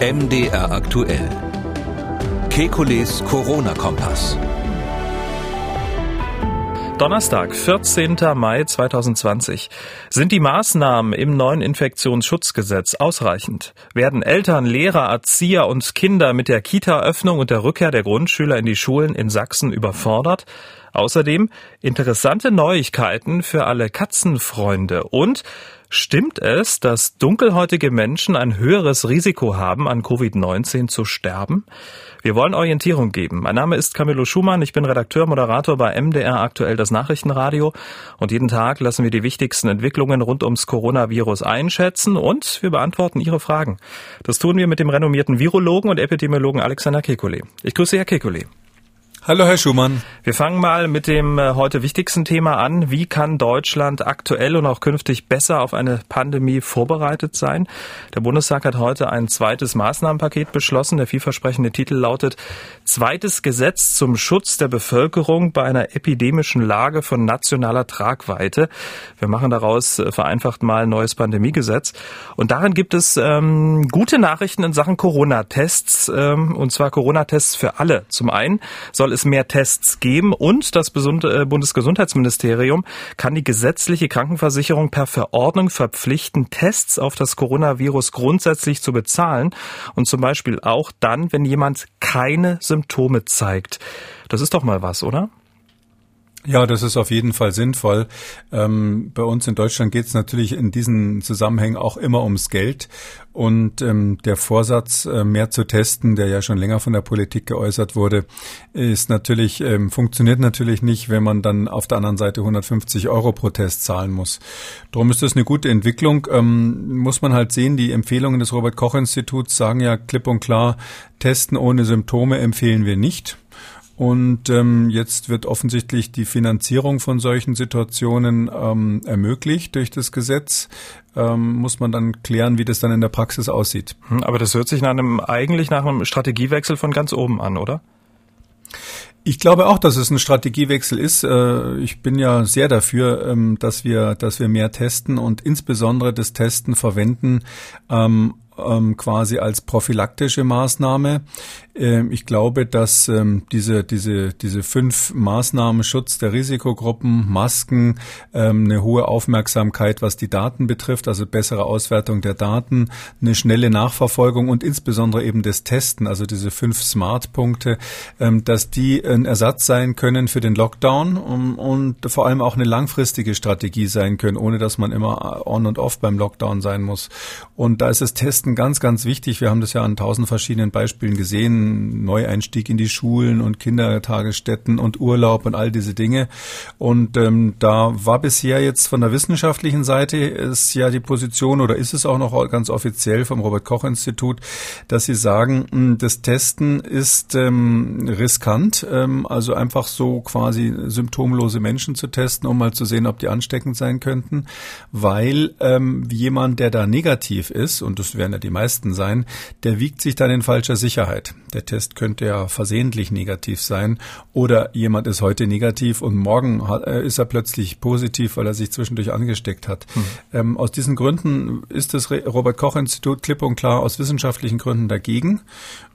MDR aktuell. Kekules Corona-Kompass. Donnerstag, 14. Mai 2020. Sind die Maßnahmen im neuen Infektionsschutzgesetz ausreichend? Werden Eltern, Lehrer, Erzieher und Kinder mit der Kita-Öffnung und der Rückkehr der Grundschüler in die Schulen in Sachsen überfordert? Außerdem interessante Neuigkeiten für alle Katzenfreunde und Stimmt es, dass dunkelhäutige Menschen ein höheres Risiko haben, an Covid-19 zu sterben? Wir wollen Orientierung geben. Mein Name ist Camillo Schumann. Ich bin Redakteur, Moderator bei MDR aktuell das Nachrichtenradio. Und jeden Tag lassen wir die wichtigsten Entwicklungen rund ums Coronavirus einschätzen und wir beantworten Ihre Fragen. Das tun wir mit dem renommierten Virologen und Epidemiologen Alexander Kekulé. Ich grüße Herr Kekulé. Hallo, Herr Schumann. Wir fangen mal mit dem äh, heute wichtigsten Thema an. Wie kann Deutschland aktuell und auch künftig besser auf eine Pandemie vorbereitet sein? Der Bundestag hat heute ein zweites Maßnahmenpaket beschlossen. Der vielversprechende Titel lautet Zweites Gesetz zum Schutz der Bevölkerung bei einer epidemischen Lage von nationaler Tragweite. Wir machen daraus äh, vereinfacht mal ein neues Pandemiegesetz. Und darin gibt es ähm, gute Nachrichten in Sachen Corona-Tests, ähm, und zwar Corona-Tests für alle. Zum einen soll es es mehr Tests geben und das äh, Bundesgesundheitsministerium kann die gesetzliche Krankenversicherung per Verordnung verpflichten, Tests auf das Coronavirus grundsätzlich zu bezahlen und zum Beispiel auch dann, wenn jemand keine Symptome zeigt. Das ist doch mal was, oder? Ja, das ist auf jeden Fall sinnvoll. Ähm, bei uns in Deutschland geht es natürlich in diesen Zusammenhängen auch immer ums Geld. Und ähm, der Vorsatz, äh, mehr zu testen, der ja schon länger von der Politik geäußert wurde, ist natürlich, ähm, funktioniert natürlich nicht, wenn man dann auf der anderen Seite 150 Euro pro Test zahlen muss. Darum ist das eine gute Entwicklung. Ähm, muss man halt sehen, die Empfehlungen des Robert Koch Instituts sagen ja klipp und klar, testen ohne Symptome empfehlen wir nicht. Und ähm, jetzt wird offensichtlich die Finanzierung von solchen Situationen ähm, ermöglicht durch das Gesetz. Ähm, muss man dann klären, wie das dann in der Praxis aussieht. Hm, aber das hört sich nach einem eigentlich nach einem Strategiewechsel von ganz oben an, oder? Ich glaube auch, dass es ein Strategiewechsel ist. Äh, ich bin ja sehr dafür, ähm, dass wir, dass wir mehr testen und insbesondere das Testen verwenden ähm, ähm, quasi als prophylaktische Maßnahme. Ähm, ich glaube, dass ähm, diese, diese, diese fünf Maßnahmen, Schutz der Risikogruppen, Masken, ähm, eine hohe Aufmerksamkeit, was die Daten betrifft, also bessere Auswertung der Daten, eine schnelle Nachverfolgung und insbesondere eben das Testen, also diese fünf Smart-Punkte, dass die ein Ersatz sein können für den Lockdown und vor allem auch eine langfristige Strategie sein können, ohne dass man immer on und off beim Lockdown sein muss. Und da ist das Testen ganz, ganz wichtig. Wir haben das ja an tausend verschiedenen Beispielen gesehen Neueinstieg in die Schulen und Kindertagesstätten und Urlaub und all diese Dinge. Und ähm, da war bisher jetzt von der wissenschaftlichen Seite ist ja die Position oder ist es auch noch ganz offiziell vom Robert Koch Institut, dass sie sagen, hm, das Testen ist ähm, riskant, ähm, also einfach so quasi symptomlose Menschen zu testen, um mal zu sehen, ob die ansteckend sein könnten, weil ähm, jemand, der da negativ ist, und das werden ja die meisten sein, der wiegt sich dann in falscher Sicherheit. Der der Test könnte ja versehentlich negativ sein oder jemand ist heute negativ und morgen äh, ist er plötzlich positiv, weil er sich zwischendurch angesteckt hat. Mhm. Ähm, aus diesen Gründen ist das Robert Koch Institut klipp und klar aus wissenschaftlichen Gründen dagegen.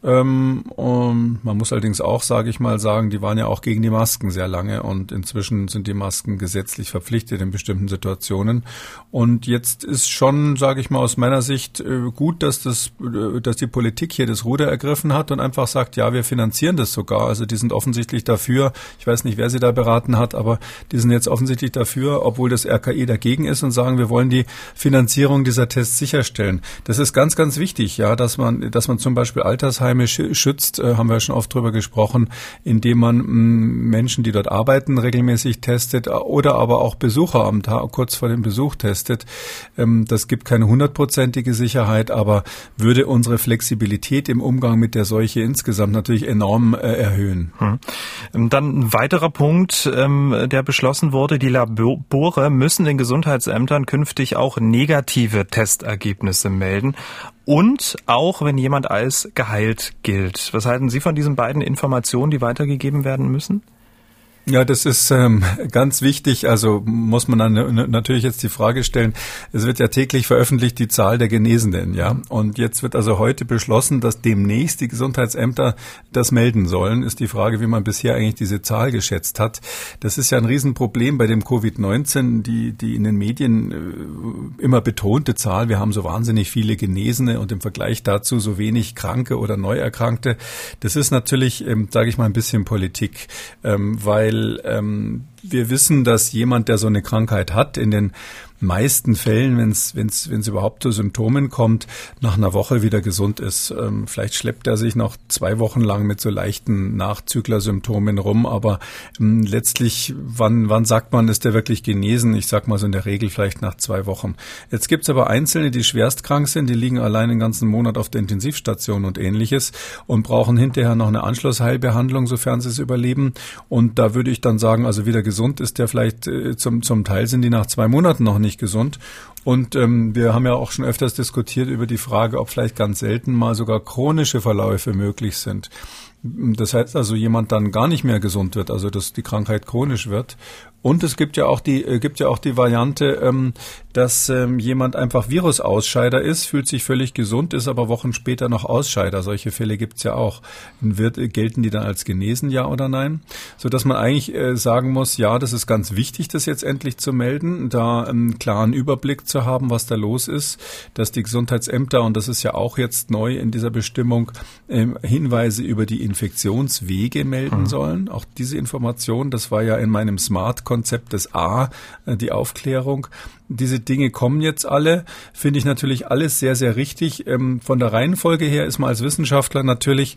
Ähm, man muss allerdings auch, sage ich mal, sagen, die waren ja auch gegen die Masken sehr lange und inzwischen sind die Masken gesetzlich verpflichtet in bestimmten Situationen. Und jetzt ist schon, sage ich mal, aus meiner Sicht äh, gut, dass das, äh, dass die Politik hier das Ruder ergriffen hat und einfach sagt, ja, wir finanzieren das sogar. Also die sind offensichtlich dafür, ich weiß nicht, wer sie da beraten hat, aber die sind jetzt offensichtlich dafür, obwohl das RKI dagegen ist und sagen, wir wollen die Finanzierung dieser Tests sicherstellen. Das ist ganz, ganz wichtig, ja, dass man, dass man zum Beispiel Altersheime schützt, äh, haben wir schon oft drüber gesprochen, indem man mh, mm, Menschen, die dort arbeiten, regelmäßig testet oder aber auch Besucher am Tag kurz vor dem Besuch testet. Ähm, das gibt keine hundertprozentige Sicherheit, aber würde unsere Flexibilität im Umgang mit der Seuche insgesamt natürlich enorm äh, erhöhen. Hm. Ähm, dann ein weiterer Punkt, ähm, der beschlossen wurde, die Labore müssen den Gesundheitsämtern künftig auch negative Testergebnisse melden und auch wenn jemand als geheilt gilt. Was halten Sie von diesen beiden Informationen, die weitergegeben werden müssen? Ja, das ist ähm, ganz wichtig. Also muss man dann natürlich jetzt die Frage stellen, es wird ja täglich veröffentlicht die Zahl der Genesenen, ja. Und jetzt wird also heute beschlossen, dass demnächst die Gesundheitsämter das melden sollen. Ist die Frage, wie man bisher eigentlich diese Zahl geschätzt hat. Das ist ja ein Riesenproblem bei dem Covid-19, die, die in den Medien äh, immer betonte Zahl. Wir haben so wahnsinnig viele Genesene und im Vergleich dazu so wenig Kranke oder Neuerkrankte. Das ist natürlich, ähm, sage ich mal, ein bisschen Politik, ähm, weil weil ähm, wir wissen, dass jemand, der so eine Krankheit hat, in den meisten Fällen, wenn es überhaupt zu Symptomen kommt, nach einer Woche wieder gesund ist. Ähm, vielleicht schleppt er sich noch zwei Wochen lang mit so leichten Nachzüglersymptomen rum, aber ähm, letztlich, wann, wann sagt man, ist der wirklich genesen? Ich sag mal so in der Regel vielleicht nach zwei Wochen. Jetzt gibt's aber Einzelne, die schwerst krank sind, die liegen allein den ganzen Monat auf der Intensivstation und ähnliches und brauchen hinterher noch eine Anschlussheilbehandlung, sofern sie es überleben. Und da würde ich dann sagen, also wieder gesund ist der vielleicht äh, zum, zum Teil sind die nach zwei Monaten noch nicht nicht gesund. Und ähm, wir haben ja auch schon öfters diskutiert über die Frage, ob vielleicht ganz selten mal sogar chronische Verläufe möglich sind. Das heißt also, jemand dann gar nicht mehr gesund wird, also dass die Krankheit chronisch wird. Und es gibt ja auch die, äh, gibt ja auch die Variante, ähm, dass ähm, jemand einfach Virusausscheider ist, fühlt sich völlig gesund, ist aber Wochen später noch Ausscheider. Solche Fälle gibt's ja auch. Wird, äh, gelten die dann als genesen, ja oder nein? So dass man eigentlich äh, sagen muss, ja, das ist ganz wichtig, das jetzt endlich zu melden, da einen klaren Überblick zu haben, was da los ist, dass die Gesundheitsämter, und das ist ja auch jetzt neu in dieser Bestimmung, äh, Hinweise über die Infektionswege melden mhm. sollen. Auch diese Information, das war ja in meinem Smart Konzept des A, äh, die Aufklärung. Diese Dinge kommen jetzt alle, finde ich natürlich alles sehr, sehr richtig. Ähm, von der Reihenfolge her ist man als Wissenschaftler natürlich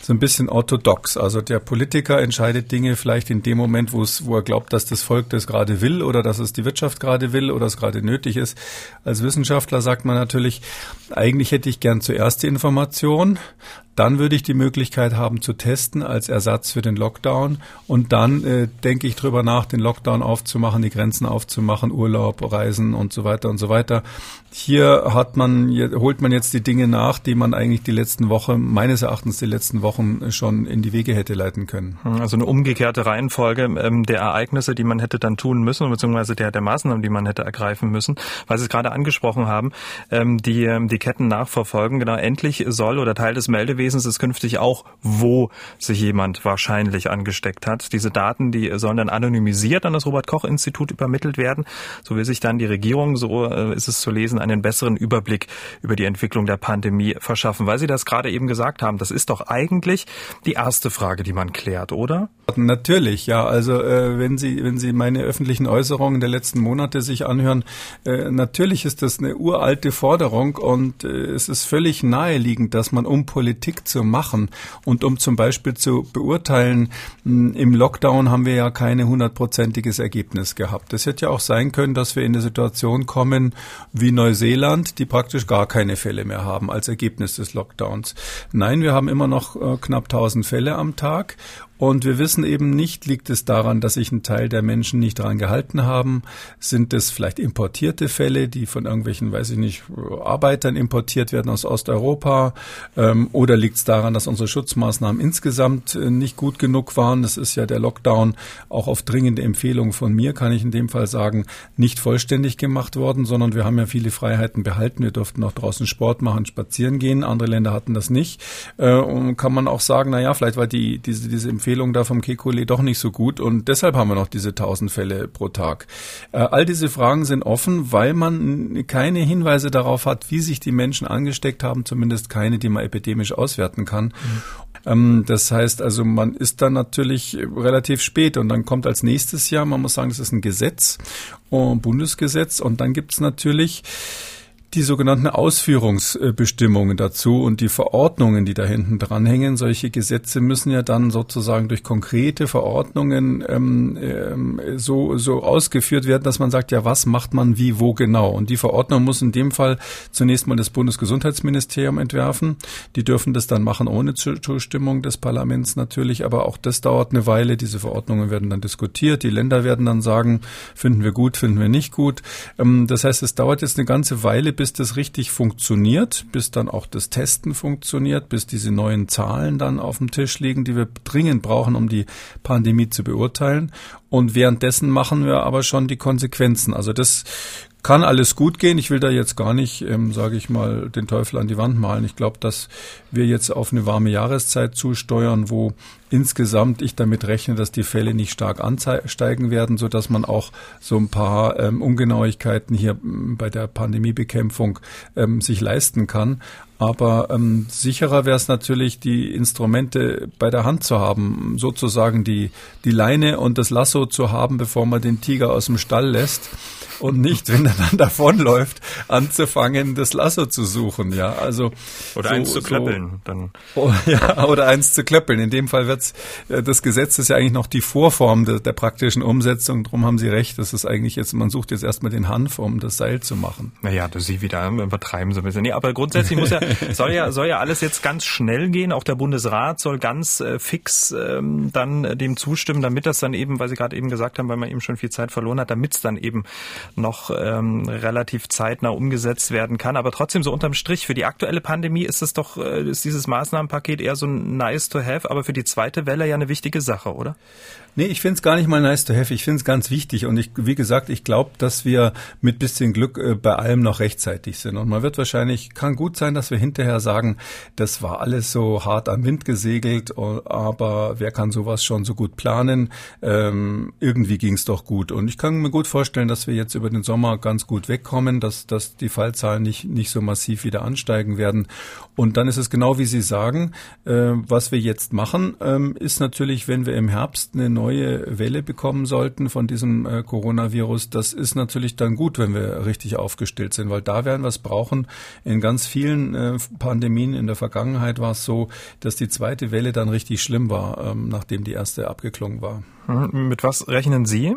so ein bisschen orthodox. Also der Politiker entscheidet Dinge vielleicht in dem Moment, wo es, wo er glaubt, dass das Volk das gerade will oder dass es die Wirtschaft gerade will oder es gerade nötig ist. Als Wissenschaftler sagt man natürlich, eigentlich hätte ich gern zuerst die Information, dann würde ich die Möglichkeit haben zu testen als Ersatz für den Lockdown. Und dann äh, denke ich drüber nach, den Lockdown aufzumachen, die Grenzen aufzumachen, Urlaub, Reisen und so weiter und so weiter. Hier hat man, holt man jetzt die Dinge nach, die man eigentlich die letzten Wochen, meines Erachtens die letzten Wochen schon in die Wege hätte leiten können. Hm, also eine umgekehrte Reihenfolge ähm, der Ereignisse, die man hätte dann tun müssen, beziehungsweise der, der Maßnahmen, die man hätte ergreifen müssen. Weil Sie es gerade angesprochen haben, ähm, die, ähm, die Ketten nachverfolgen. Genau, endlich soll oder Teil des Meldewesens ist künftig auch, wo sich jemand wahrscheinlich angesteckt hat. Diese Daten, die sollen dann anonymisiert an das Robert-Koch-Institut übermittelt werden. So will sich dann die Regierung, so äh, ist es zu lesen, einen besseren Überblick über die Entwicklung der Pandemie verschaffen. Weil Sie das gerade eben gesagt haben, das ist doch eigentlich die erste Frage, die man klärt, oder? Natürlich, ja. Also äh, wenn Sie wenn Sie meine öffentlichen Äußerungen der letzten Monate sich anhören, äh, natürlich ist das eine uralte Forderung und äh, es ist völlig naheliegend, dass man um Politik zu machen und um zum Beispiel zu beurteilen, hm, im Lockdown haben wir ja keine hundertprozentiges Ergebnis gehabt. Es hätte ja auch sein können, dass wir in eine Situation kommen wie Neuseeland, die praktisch gar keine Fälle mehr haben als Ergebnis des Lockdowns. Nein, wir haben immer noch äh, knapp 1000 Fälle am Tag und wir wissen eben nicht, liegt es daran, dass sich ein Teil der Menschen nicht daran gehalten haben? Sind es vielleicht importierte Fälle, die von irgendwelchen, weiß ich nicht, Arbeitern importiert werden aus Osteuropa? Ähm, oder liegt es daran, dass unsere Schutzmaßnahmen insgesamt äh, nicht gut genug waren? Das ist ja der Lockdown auch auf dringende Empfehlung von mir, kann ich in dem Fall sagen, nicht vollständig gemacht worden, sondern wir haben ja viele Freiheiten behalten. Wir durften auch draußen Sport machen, spazieren gehen. Andere Länder hatten das nicht. Äh, und kann man auch sagen, na ja, vielleicht war die, diese, diese Empfehlung Empfehlung da vom Kekulé doch nicht so gut und deshalb haben wir noch diese 1000 Fälle pro Tag. Äh, all diese Fragen sind offen, weil man keine Hinweise darauf hat, wie sich die Menschen angesteckt haben, zumindest keine, die man epidemisch auswerten kann. Mhm. das heißt also, man ist dann natürlich relativ spät und dann kommt als nächstes Jahr, man muss sagen, das ist ein Gesetz, ein Bundesgesetz und dann gibt es natürlich die sogenannten Ausführungsbestimmungen dazu und die Verordnungen, die da hinten dranhängen. Solche Gesetze müssen ja dann sozusagen durch konkrete Verordnungen ähm, ähm, so, so ausgeführt werden, dass man sagt, ja, was macht man wie, wo genau? Und die Verordnung muss in dem Fall zunächst mal das Bundesgesundheitsministerium entwerfen. Die dürfen das dann machen ohne Zustimmung des Parlaments natürlich, aber auch das dauert eine Weile. Diese Verordnungen werden dann diskutiert. Die Länder werden dann sagen, finden wir gut, finden wir nicht gut. Ähm, das heißt, es dauert jetzt eine ganze Weile, bis das richtig funktioniert, bis dann auch das Testen funktioniert, bis diese neuen Zahlen dann auf dem Tisch liegen, die wir dringend brauchen, um die Pandemie zu beurteilen. Und währenddessen machen wir aber schon die Konsequenzen. Also das kann alles gut gehen. Ich will da jetzt gar nicht, ähm, sage ich mal, den Teufel an die Wand malen. Ich glaube, dass wir jetzt auf eine warme Jahreszeit zusteuern, wo insgesamt ich damit rechne, dass die Fälle nicht stark ansteigen werden, so dass man auch so ein paar ähm, Ungenauigkeiten hier bei der Pandemiebekämpfung ähm, sich leisten kann. Aber ähm, sicherer wäre es natürlich, die Instrumente bei der Hand zu haben, sozusagen die, die Leine und das Lasso zu haben, bevor man den Tiger aus dem Stall lässt und nicht, wenn er dann davonläuft, anzufangen, das Lasso zu suchen. Ja, also oder so, eins zu klöppeln. So, dann. Oh, ja, oder eins zu klöppeln. In dem Fall wird's äh, das Gesetz ist ja eigentlich noch die Vorform der, der praktischen Umsetzung. Drum haben Sie recht. Das ist eigentlich jetzt, man sucht jetzt erstmal den Hanf, um das Seil zu machen. Naja, das Sie wieder übertreiben so ein bisschen. Nee, aber grundsätzlich muss ja soll ja soll ja alles jetzt ganz schnell gehen. Auch der Bundesrat soll ganz äh, fix ähm, dann äh, dem zustimmen, damit das dann eben, weil Sie gerade eben gesagt haben, weil man eben schon viel Zeit verloren hat, damit es dann eben noch ähm, relativ zeitnah umgesetzt werden kann. Aber trotzdem so unterm Strich für die aktuelle Pandemie ist es doch äh, ist dieses Maßnahmenpaket eher so nice to have, aber für die zweite Welle ja eine wichtige Sache, oder? Nee, ich finde es gar nicht mal nice to have. Ich finde es ganz wichtig. Und ich, wie gesagt, ich glaube, dass wir mit bisschen Glück äh, bei allem noch rechtzeitig sind. Und man wird wahrscheinlich, kann gut sein, dass wir hinterher sagen, das war alles so hart am Wind gesegelt, aber wer kann sowas schon so gut planen? Ähm, irgendwie ging es doch gut. Und ich kann mir gut vorstellen, dass wir jetzt über den Sommer ganz gut wegkommen, dass, dass die Fallzahlen nicht, nicht so massiv wieder ansteigen werden. Und dann ist es genau wie Sie sagen, äh, was wir jetzt machen, ähm, ist natürlich, wenn wir im Herbst eine neue Welle bekommen sollten von diesem äh, Coronavirus, das ist natürlich dann gut, wenn wir richtig aufgestellt sind, weil da werden wir es brauchen. In ganz vielen äh, Pandemien in der Vergangenheit war es so, dass die zweite Welle dann richtig schlimm war, ähm, nachdem die erste abgeklungen war. Hm, mit was rechnen Sie?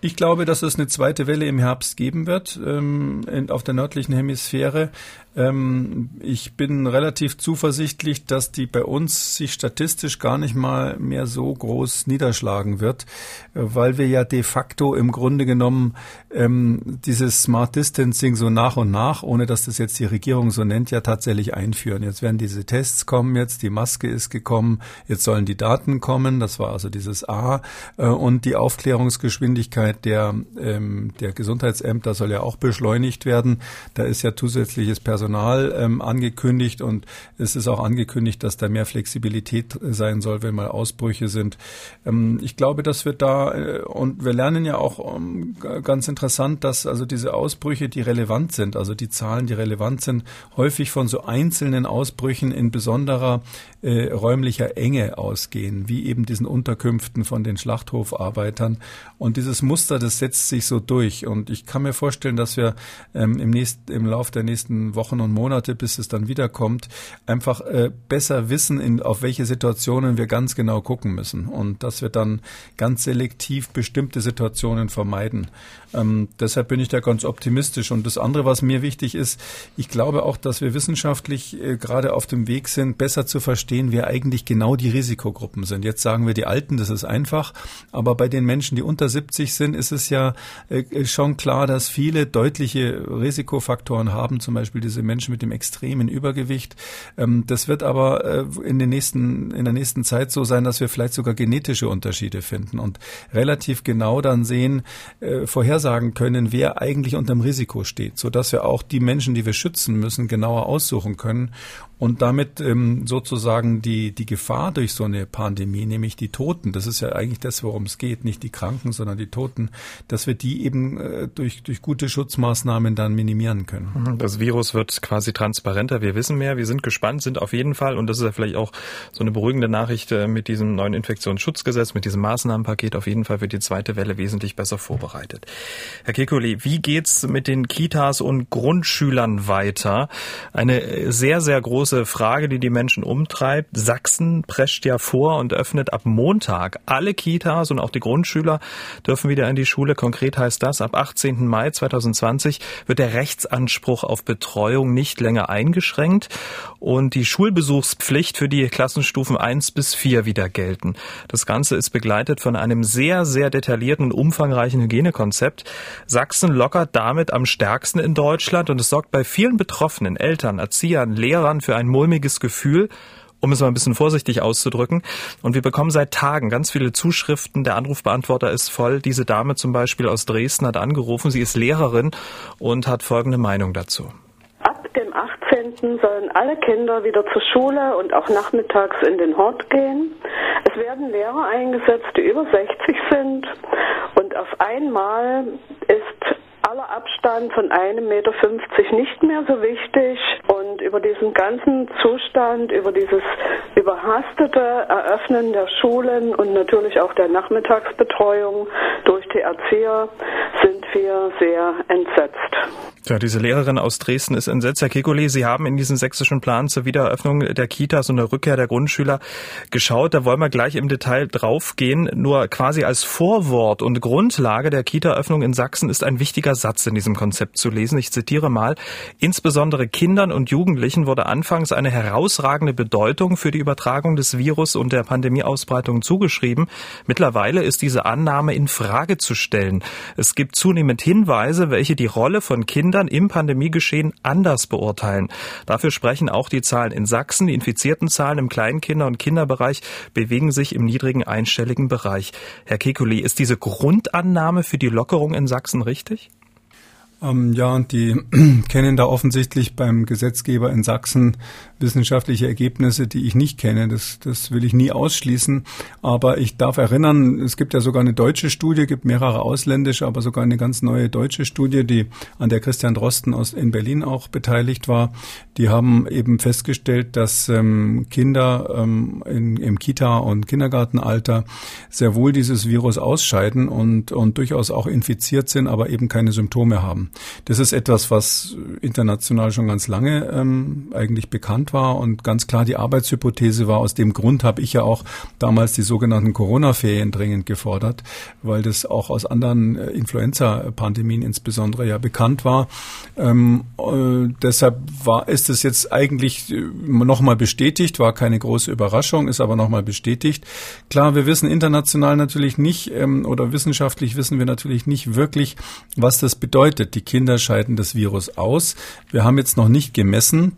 Ich glaube, dass es eine zweite Welle im Herbst geben wird ähm, auf der nördlichen Hemisphäre. Ähm, ich bin relativ zuversichtlich, dass die bei uns sich statistisch gar nicht mal mehr so groß niederschlagen wird, weil wir ja de facto im Grunde genommen ähm, dieses Smart Distancing so nach und nach, ohne dass das jetzt die Regierung so nennt, ja tatsächlich einführen. Jetzt werden diese Tests kommen, jetzt die Maske ist gekommen, jetzt sollen die Daten kommen, das war also dieses A äh, und die Aufklärungsgeschwindigkeit der, ähm, der Gesundheitsämter soll ja auch beschleunigt werden. Da ist ja zusätzliches Personal Personal ähm, angekündigt und es ist auch angekündigt, dass da mehr Flexibilität sein soll, wenn mal Ausbrüche sind. Ähm, ich glaube, dass wir da äh, und wir lernen ja auch ähm, ganz interessant, dass also diese Ausbrüche, die relevant sind, also die Zahlen, die relevant sind, häufig von so einzelnen Ausbrüchen in besonderer äh, räumlicher Enge ausgehen, wie eben diesen Unterkünften von den Schlachthofarbeitern. Und dieses Muster, das setzt sich so durch. Und ich kann mir vorstellen, dass wir ähm, im, nächsten, im Lauf der nächsten Wochen und Monate, bis es dann wiederkommt, einfach äh, besser wissen, in, auf welche Situationen wir ganz genau gucken müssen und dass wir dann ganz selektiv bestimmte Situationen vermeiden. Ähm, deshalb bin ich da ganz optimistisch. Und das andere, was mir wichtig ist, ich glaube auch, dass wir wissenschaftlich äh, gerade auf dem Weg sind, besser zu verstehen, wer eigentlich genau die Risikogruppen sind. Jetzt sagen wir die Alten, das ist einfach, aber bei den Menschen, die unter 70 sind, ist es ja äh, schon klar, dass viele deutliche Risikofaktoren haben, zum Beispiel diese Menschen mit dem extremen Übergewicht. Ähm, das wird aber äh, in, den nächsten, in der nächsten Zeit so sein, dass wir vielleicht sogar genetische Unterschiede finden und relativ genau dann sehen, äh, vorhersagen können, wer eigentlich unterm Risiko steht, sodass wir auch die Menschen, die wir schützen müssen, genauer aussuchen können und damit ähm, sozusagen die, die Gefahr durch so eine Pandemie, nämlich die Toten, das ist ja eigentlich das, worum es geht, nicht die Kranken, sondern die Toten, dass wir die eben äh, durch, durch gute Schutzmaßnahmen dann minimieren können. Mhm, das Virus wird quasi transparenter, wir wissen mehr, wir sind gespannt, sind auf jeden Fall, und das ist ja vielleicht auch so eine beruhigende Nachricht äh, mit diesem neuen Infektionsschutzgesetz, mit diesem Maßnahmenpaket auf jeden Fall für die zweite Welle wesentlich besser vorbereitet. Herr Kekulé, wie geht's mit den Kitas und Grundschülern weiter? Eine äh, sehr, sehr große große Frage, die die Menschen umtreibt. Sachsen prescht ja vor und öffnet ab Montag alle Kitas und auch die Grundschüler dürfen wieder in die Schule. Konkret heißt das, ab 18. Mai 2020 wird der Rechtsanspruch auf Betreuung nicht länger eingeschränkt und die Schulbesuchspflicht für die Klassenstufen 1 bis 4 wieder gelten. Das Ganze ist begleitet von einem sehr, sehr detaillierten und umfangreichen Hygienekonzept. Sachsen lockert damit am stärksten in Deutschland und es sorgt bei vielen Betroffenen, Eltern, Erziehern, Lehrern für ein mulmiges Gefühl um es mal ein bisschen vorsichtig auszudrücken. Und wir bekommen seit Tagen ganz viele Zuschriften. Der Anrufbeantworter ist voll. Diese Dame zum Beispiel aus Dresden hat angerufen. Sie ist Lehrerin und hat folgende Meinung dazu. Ab dem 18. sollen alle Kinder wieder zur Schule und auch nachmittags in den Hort gehen. Es werden Lehrer eingesetzt, die über 60 sind. Und auf einmal ist aller Abstand von einem Meter fünfzig nicht mehr so wichtig und über diesen ganzen Zustand, über dieses überhastete Eröffnen der Schulen und natürlich auch der Nachmittagsbetreuung durch die Erzieher sind wir sehr entsetzt. Ja, diese Lehrerin aus Dresden ist entsetzt. Herr Kekulé, Sie haben in diesen sächsischen Plan zur Wiedereröffnung der Kitas und der Rückkehr der Grundschüler geschaut. Da wollen wir gleich im Detail draufgehen. Nur quasi als Vorwort und Grundlage der Kita-Öffnung in Sachsen ist ein wichtiger Satz in diesem Konzept zu lesen. Ich zitiere mal. Insbesondere Kindern und Jugendlichen wurde anfangs eine herausragende Bedeutung für die Übertragung des Virus und der Pandemieausbreitung zugeschrieben. Mittlerweile ist diese Annahme in Frage zu stellen. Es gibt zunehmend Hinweise, welche die Rolle von Kindern im Pandemiegeschehen anders beurteilen. Dafür sprechen auch die Zahlen in Sachsen. Die infizierten Zahlen im Kleinkinder- und Kinderbereich bewegen sich im niedrigen einstelligen Bereich. Herr Kekuli, ist diese Grundannahme für die Lockerung in Sachsen richtig? Ähm, ja, und die kennen da offensichtlich beim Gesetzgeber in Sachsen wissenschaftliche Ergebnisse, die ich nicht kenne. Das, das will ich nie ausschließen. Aber ich darf erinnern, es gibt ja sogar eine deutsche Studie, gibt mehrere ausländische, aber sogar eine ganz neue deutsche Studie, die an der Christian Drosten aus in Berlin auch beteiligt war. Die haben eben festgestellt, dass ähm, Kinder ähm, in, im Kita- und Kindergartenalter sehr wohl dieses Virus ausscheiden und, und durchaus auch infiziert sind, aber eben keine Symptome haben. Das ist etwas, was international schon ganz lange ähm, eigentlich bekannt war und ganz klar die Arbeitshypothese war. Aus dem Grund habe ich ja auch damals die sogenannten Corona-Ferien dringend gefordert, weil das auch aus anderen äh, Influenza-Pandemien insbesondere ja bekannt war. Ähm, äh, deshalb war, ist es jetzt eigentlich äh, nochmal bestätigt, war keine große Überraschung, ist aber nochmal bestätigt. Klar, wir wissen international natürlich nicht ähm, oder wissenschaftlich wissen wir natürlich nicht wirklich, was das bedeutet. Die Kinder scheiden das Virus aus. Wir haben jetzt noch nicht gemessen,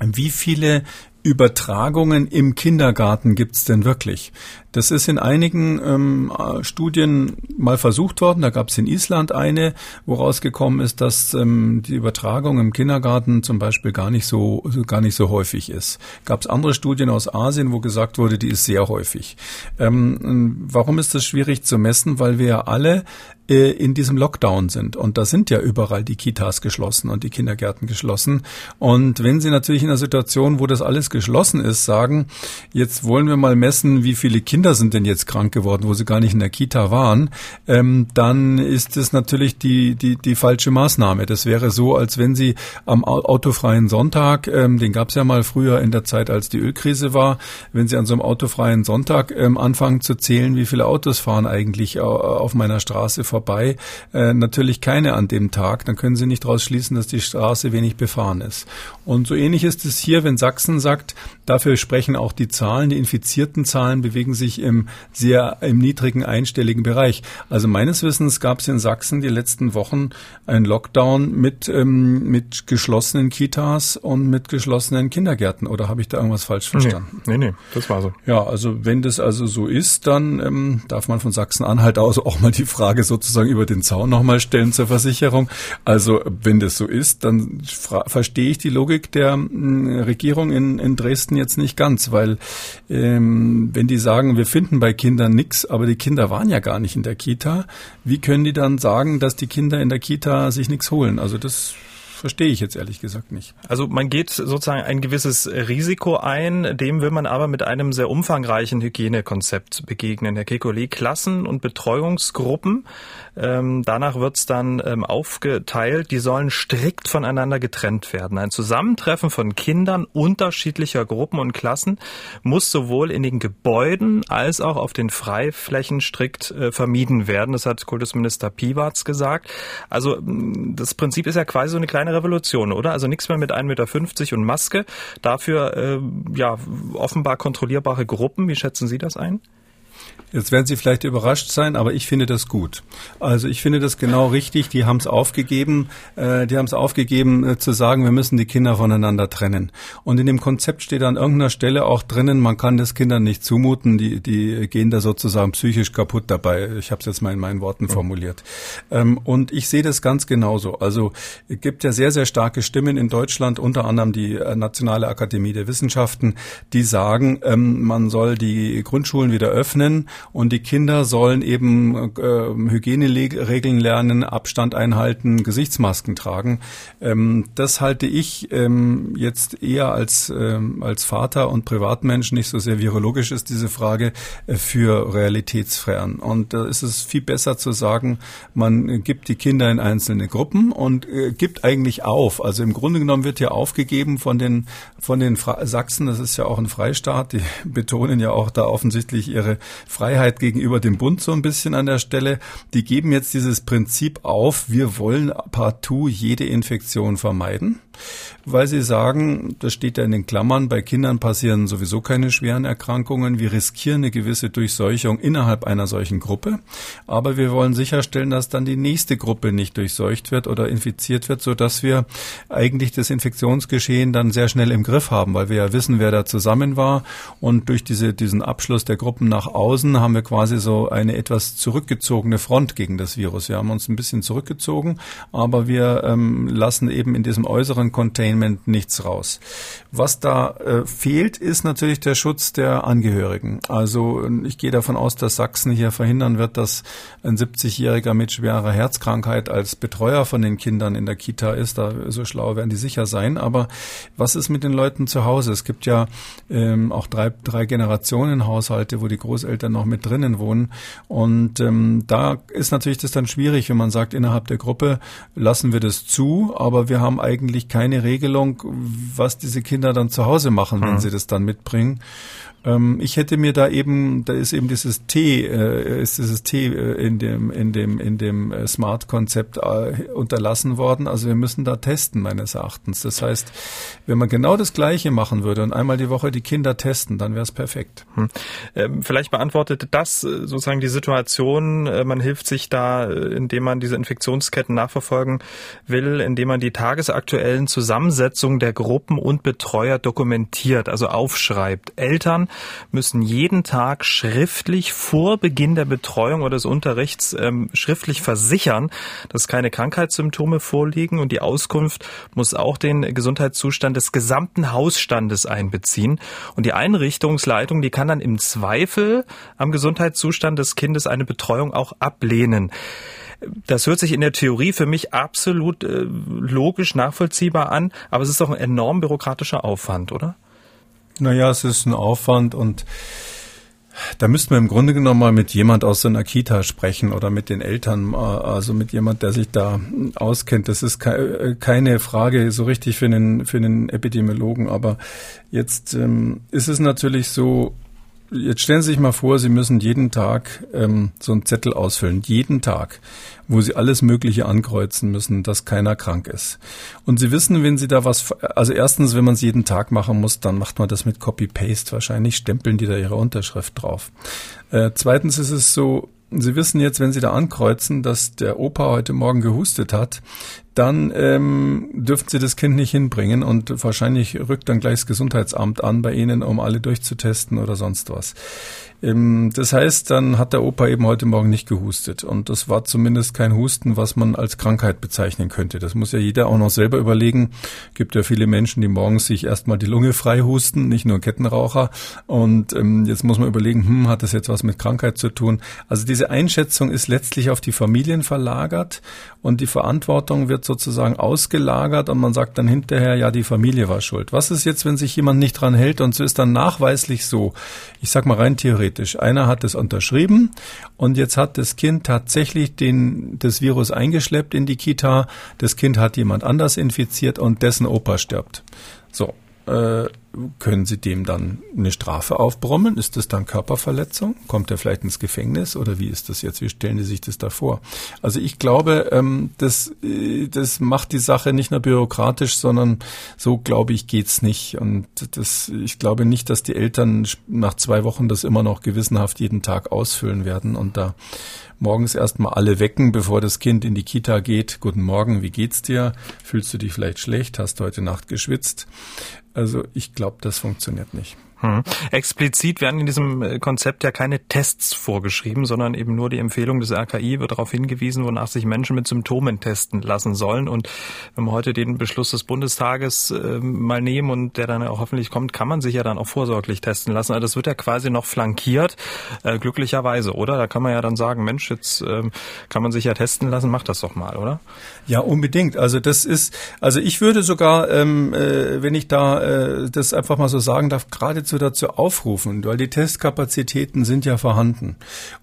wie viele Übertragungen im Kindergarten gibt's denn wirklich? Das ist in einigen ähm, Studien mal versucht worden. Da gab's in Island eine, woraus gekommen ist, dass ähm, die Übertragung im Kindergarten zum Beispiel gar nicht so gar nicht so häufig ist. Gab's andere Studien aus Asien, wo gesagt wurde, die ist sehr häufig. Ähm, warum ist das schwierig zu messen? Weil wir ja alle äh, in diesem Lockdown sind. Und da sind ja überall die Kitas geschlossen und die Kindergärten geschlossen. Und wenn Sie natürlich in einer Situation, wo das alles geschlossen ist, sagen, jetzt wollen wir mal messen, wie viele Kinder sind denn jetzt krank geworden, wo sie gar nicht in der Kita waren, ähm, dann ist das natürlich die, die, die falsche Maßnahme. Das wäre so, als wenn Sie am autofreien Sonntag, ähm, den gab es ja mal früher in der Zeit, als die Ölkrise war, wenn Sie an so einem autofreien Sonntag ähm, anfangen zu zählen, wie viele Autos fahren eigentlich auf meiner Straße vorbei, äh, natürlich keine an dem Tag, dann können Sie nicht daraus schließen, dass die Straße wenig befahren ist. Und so ähnlich ist es hier, wenn Sachsen sagt, dafür sprechen auch die Zahlen, die infizierten Zahlen bewegen sich im sehr im niedrigen einstelligen Bereich. Also meines Wissens gab es in Sachsen die letzten Wochen einen Lockdown mit ähm, mit geschlossenen Kitas und mit geschlossenen Kindergärten. Oder habe ich da irgendwas falsch verstanden? Nee, nee, nee das war so. Ja, also wenn das also so ist, dann ähm, darf man von Sachsen-Anhalt aus auch mal die Frage so sozusagen über den Zaun nochmal stellen zur Versicherung. Also wenn das so ist, dann verstehe ich die Logik der äh, Regierung in, in Dresden jetzt nicht ganz, weil ähm, wenn die sagen, wir finden bei Kindern nichts, aber die Kinder waren ja gar nicht in der Kita, wie können die dann sagen, dass die Kinder in der Kita sich nichts holen? Also das verstehe ich jetzt ehrlich gesagt nicht. Also man geht sozusagen ein gewisses Risiko ein, dem will man aber mit einem sehr umfangreichen Hygienekonzept begegnen. Herr Kekulé, Klassen und Betreuungsgruppen, ähm, danach wird's dann ähm, aufgeteilt, die sollen strikt voneinander getrennt werden. Ein Zusammentreffen von Kindern unterschiedlicher Gruppen und Klassen muss sowohl in den Gebäuden als auch auf den Freiflächen strikt äh, vermieden werden. Das hat Kultusminister Piwarz gesagt. Also das Prinzip ist ja quasi so eine kleine Revolution, oder? Also nichts mehr mit 1,50 Meter und Maske. Dafür äh, ja offenbar kontrollierbare Gruppen. Wie schätzen Sie das ein? Jetzt werden Sie vielleicht überrascht sein, aber ich finde das gut. Also ich finde das genau richtig. Die haben es aufgegeben, äh, die haben es aufgegeben äh, zu sagen, wir müssen die Kinder voneinander trennen. Und in dem Konzept steht an irgendeiner Stelle auch drinnen, man kann das Kindern nicht zumuten. Die, die gehen da sozusagen psychisch kaputt dabei. Ich habe es jetzt mal in meinen Worten formuliert. Ähm, und ich sehe das ganz genauso. Also es gibt ja sehr, sehr starke Stimmen in Deutschland, unter anderem die äh, Nationale Akademie der Wissenschaften, die sagen, ähm, man soll die Grundschulen wieder öffnen und die Kinder sollen eben äh, Hygieneregeln lernen, Abstand einhalten, Gesichtsmasken tragen. Ähm, das halte ich ähm, jetzt eher als, ähm, als Vater und Privatmensch, nicht so sehr virologisch ist diese Frage, äh, für realitätsfern. Und da ist es viel besser zu sagen, man gibt die Kinder in einzelne Gruppen und äh, gibt eigentlich auf. Also im Grunde genommen wird ja aufgegeben von den, von den Sachsen, das ist ja auch ein Freistaat, die betonen ja auch da offensichtlich ihre Freiheit gegenüber dem Bund so ein bisschen an der Stelle. Die geben jetzt dieses Prinzip auf, wir wollen partout jede Infektion vermeiden weil sie sagen, das steht ja in den Klammern, bei Kindern passieren sowieso keine schweren Erkrankungen. Wir riskieren eine gewisse Durchseuchung innerhalb einer solchen Gruppe, aber wir wollen sicherstellen, dass dann die nächste Gruppe nicht durchseucht wird oder infiziert wird, so dass wir eigentlich das Infektionsgeschehen dann sehr schnell im Griff haben, weil wir ja wissen, wer da zusammen war und durch diese, diesen Abschluss der Gruppen nach außen haben wir quasi so eine etwas zurückgezogene Front gegen das Virus. Wir haben uns ein bisschen zurückgezogen, aber wir ähm, lassen eben in diesem äußeren Containment nichts raus. Was da äh, fehlt, ist natürlich der Schutz der Angehörigen. Also ich gehe davon aus, dass Sachsen hier verhindern wird, dass ein 70-Jähriger mit schwerer Herzkrankheit als Betreuer von den Kindern in der Kita ist. Da so schlau werden die sicher sein. Aber was ist mit den Leuten zu Hause? Es gibt ja ähm, auch drei, drei Generationen Haushalte, wo die Großeltern noch mit drinnen wohnen. Und ähm, da ist natürlich das dann schwierig, wenn man sagt, innerhalb der Gruppe lassen wir das zu, aber wir haben eigentlich keine Regelung, was diese Kinder dann zu Hause machen, wenn mhm. sie das dann mitbringen. Ähm, ich hätte mir da eben, da ist eben dieses T, äh, ist dieses T äh, in dem in dem in dem äh, Smart-Konzept äh, unterlassen worden. Also wir müssen da testen meines Erachtens. Das heißt, wenn man genau das Gleiche machen würde und einmal die Woche die Kinder testen, dann wäre es perfekt. Hm. Ähm, vielleicht beantwortet das äh, sozusagen die Situation. Äh, man hilft sich da, indem man diese Infektionsketten nachverfolgen will, indem man die tagesaktuellen Zusammensetzungen der Gruppen und Betreuer dokumentiert, also aufschreibt. Eltern müssen jeden Tag schriftlich vor Beginn der Betreuung oder des Unterrichts ähm, schriftlich versichern, dass keine Krankheitssymptome vorliegen und die Auskunft muss auch den Gesundheitszustand des gesamten Hausstandes einbeziehen. Und die Einrichtungsleitung, die kann dann im Zweifel am Gesundheitszustand des Kindes eine Betreuung auch ablehnen. Das hört sich in der Theorie für mich absolut äh, logisch nachvollziehbar an, aber es ist doch ein enorm bürokratischer Aufwand, oder? Naja, es ist ein Aufwand und da müssten wir im Grunde genommen mal mit jemand aus so einer Kita sprechen oder mit den Eltern, äh, also mit jemand, der sich da auskennt. Das ist äh, keine Frage so richtig für einen, für einen Epidemiologen, aber jetzt ähm, ist es natürlich so, Jetzt stellen Sie sich mal vor, Sie müssen jeden Tag ähm, so einen Zettel ausfüllen, jeden Tag, wo Sie alles Mögliche ankreuzen müssen, dass keiner krank ist. Und Sie wissen, wenn Sie da was, also erstens, wenn man es jeden Tag machen muss, dann macht man das mit Copy-Paste. Wahrscheinlich stempeln die da ihre Unterschrift drauf. Äh, zweitens ist es so, Sie wissen jetzt, wenn Sie da ankreuzen, dass der Opa heute Morgen gehustet hat, dann ähm, dürfen Sie das Kind nicht hinbringen und wahrscheinlich rückt dann gleich das Gesundheitsamt an bei Ihnen, um alle durchzutesten oder sonst was. Ähm, das heißt, dann hat der Opa eben heute Morgen nicht gehustet und das war zumindest kein Husten, was man als Krankheit bezeichnen könnte. Das muss ja jeder auch noch selber überlegen. Gibt ja viele Menschen, die morgens sich erstmal die Lunge frei husten, nicht nur Kettenraucher. Und ähm, jetzt muss man überlegen, hm, hat das jetzt was mit Krankheit zu tun? Also diese Einschätzung ist letztlich auf die Familien verlagert und die Verantwortung wird sozusagen ausgelagert und man sagt dann hinterher, ja, die Familie war schuld. Was ist jetzt, wenn sich jemand nicht dran hält und so ist dann nachweislich so, ich sag mal rein theoretisch, einer hat es unterschrieben und jetzt hat das Kind tatsächlich den, das Virus eingeschleppt in die Kita, das Kind hat jemand anders infiziert und dessen Opa stirbt. So, äh, können Sie dem dann eine Strafe aufbrummen? Ist das dann Körperverletzung? Kommt er vielleicht ins Gefängnis oder wie ist das jetzt? Wie stellen Sie sich das da vor? Also ich glaube, ähm, das, äh, das macht die Sache nicht nur bürokratisch, sondern so glaube ich geht's nicht. Und das, ich glaube nicht, dass die Eltern nach zwei Wochen das immer noch gewissenhaft jeden Tag ausfüllen werden und da morgens erstmal alle wecken, bevor das Kind in die Kita geht. Guten Morgen, wie geht's dir? Fühlst du dich vielleicht schlecht? Hast du heute Nacht geschwitzt? Also ich glaube, das funktioniert nicht. Hm. Explizit werden in diesem äh, Konzept ja keine Tests vorgeschrieben, sondern eben nur die Empfehlung des RKI wird darauf hingewiesen, wonach sich Menschen mit Symptomen testen lassen sollen. Und wenn wir heute den Beschluss des Bundestages äh, mal nehmen und der dann auch hoffentlich kommt, kann man sich ja dann auch vorsorglich testen lassen. Also das wird ja quasi noch flankiert, äh, glücklicherweise, oder? Da kann man ja dann sagen, Mensch, jetzt äh, kann man sich ja testen lassen, mach das doch mal, oder? Ja, unbedingt. Also das ist, also ich würde sogar, ähm, äh, wenn ich da äh, das einfach mal so sagen darf, geradezu wir dazu aufrufen, weil die Testkapazitäten sind ja vorhanden.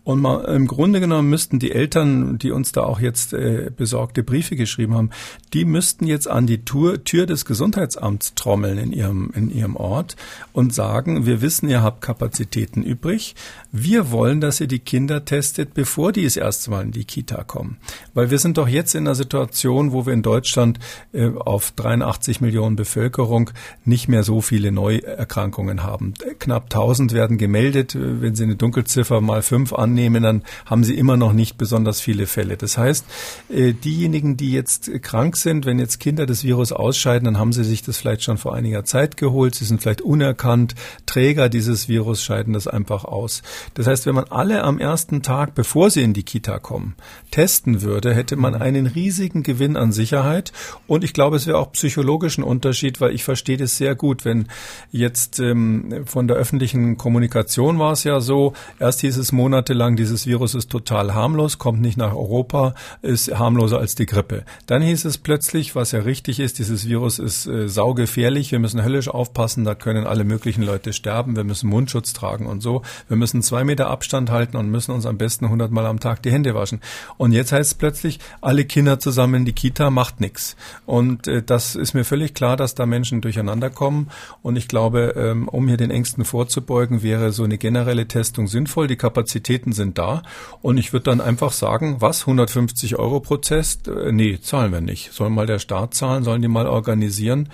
Und mal, im Grunde genommen müssten die Eltern, die uns da auch jetzt äh, besorgte Briefe geschrieben haben, die müssten jetzt an die Tür, Tür des Gesundheitsamts trommeln in ihrem, in ihrem Ort und sagen, wir wissen, ihr habt Kapazitäten übrig. Wir wollen, dass ihr die Kinder testet, bevor die das erste Mal in die Kita kommen. Weil wir sind doch jetzt in einer Situation, wo wir in Deutschland äh, auf 83 Millionen Bevölkerung nicht mehr so viele Neuerkrankungen haben haben. Knapp 1000 werden gemeldet. Wenn Sie eine Dunkelziffer mal fünf annehmen, dann haben Sie immer noch nicht besonders viele Fälle. Das heißt, äh, diejenigen, die jetzt krank sind, wenn jetzt Kinder das Virus ausscheiden, dann haben sie sich das vielleicht schon vor einiger Zeit geholt. Sie sind vielleicht unerkannt. Träger dieses Virus scheiden das einfach aus. Das heißt, wenn man alle am ersten Tag, bevor sie in die Kita kommen, testen würde, hätte man einen riesigen Gewinn an Sicherheit. Und ich glaube, es wäre auch psychologischen Unterschied, weil ich verstehe das sehr gut, wenn jetzt ähm, von der öffentlichen Kommunikation war es ja so, erst hieß es monatelang, dieses Virus ist total harmlos, kommt nicht nach Europa, ist harmloser als die Grippe. Dann hieß es plötzlich, was ja richtig ist, dieses Virus ist äh, saugefährlich, wir müssen höllisch aufpassen, da können alle möglichen Leute sterben, wir müssen Mundschutz tragen und so. Wir müssen zwei Meter Abstand halten und müssen uns am besten 100 Mal am Tag die Hände waschen. Und jetzt heißt es plötzlich, alle Kinder zusammen in die Kita macht nichts. Und äh, das ist mir völlig klar, dass da Menschen durcheinander kommen. Und ich glaube, ähm, um hier den Ängsten vorzubeugen, wäre so eine generelle Testung sinnvoll. Die Kapazitäten sind da. Und ich würde dann einfach sagen, was, 150 Euro pro Test? Äh, nee, zahlen wir nicht. Soll mal der Staat zahlen? Sollen die mal organisieren?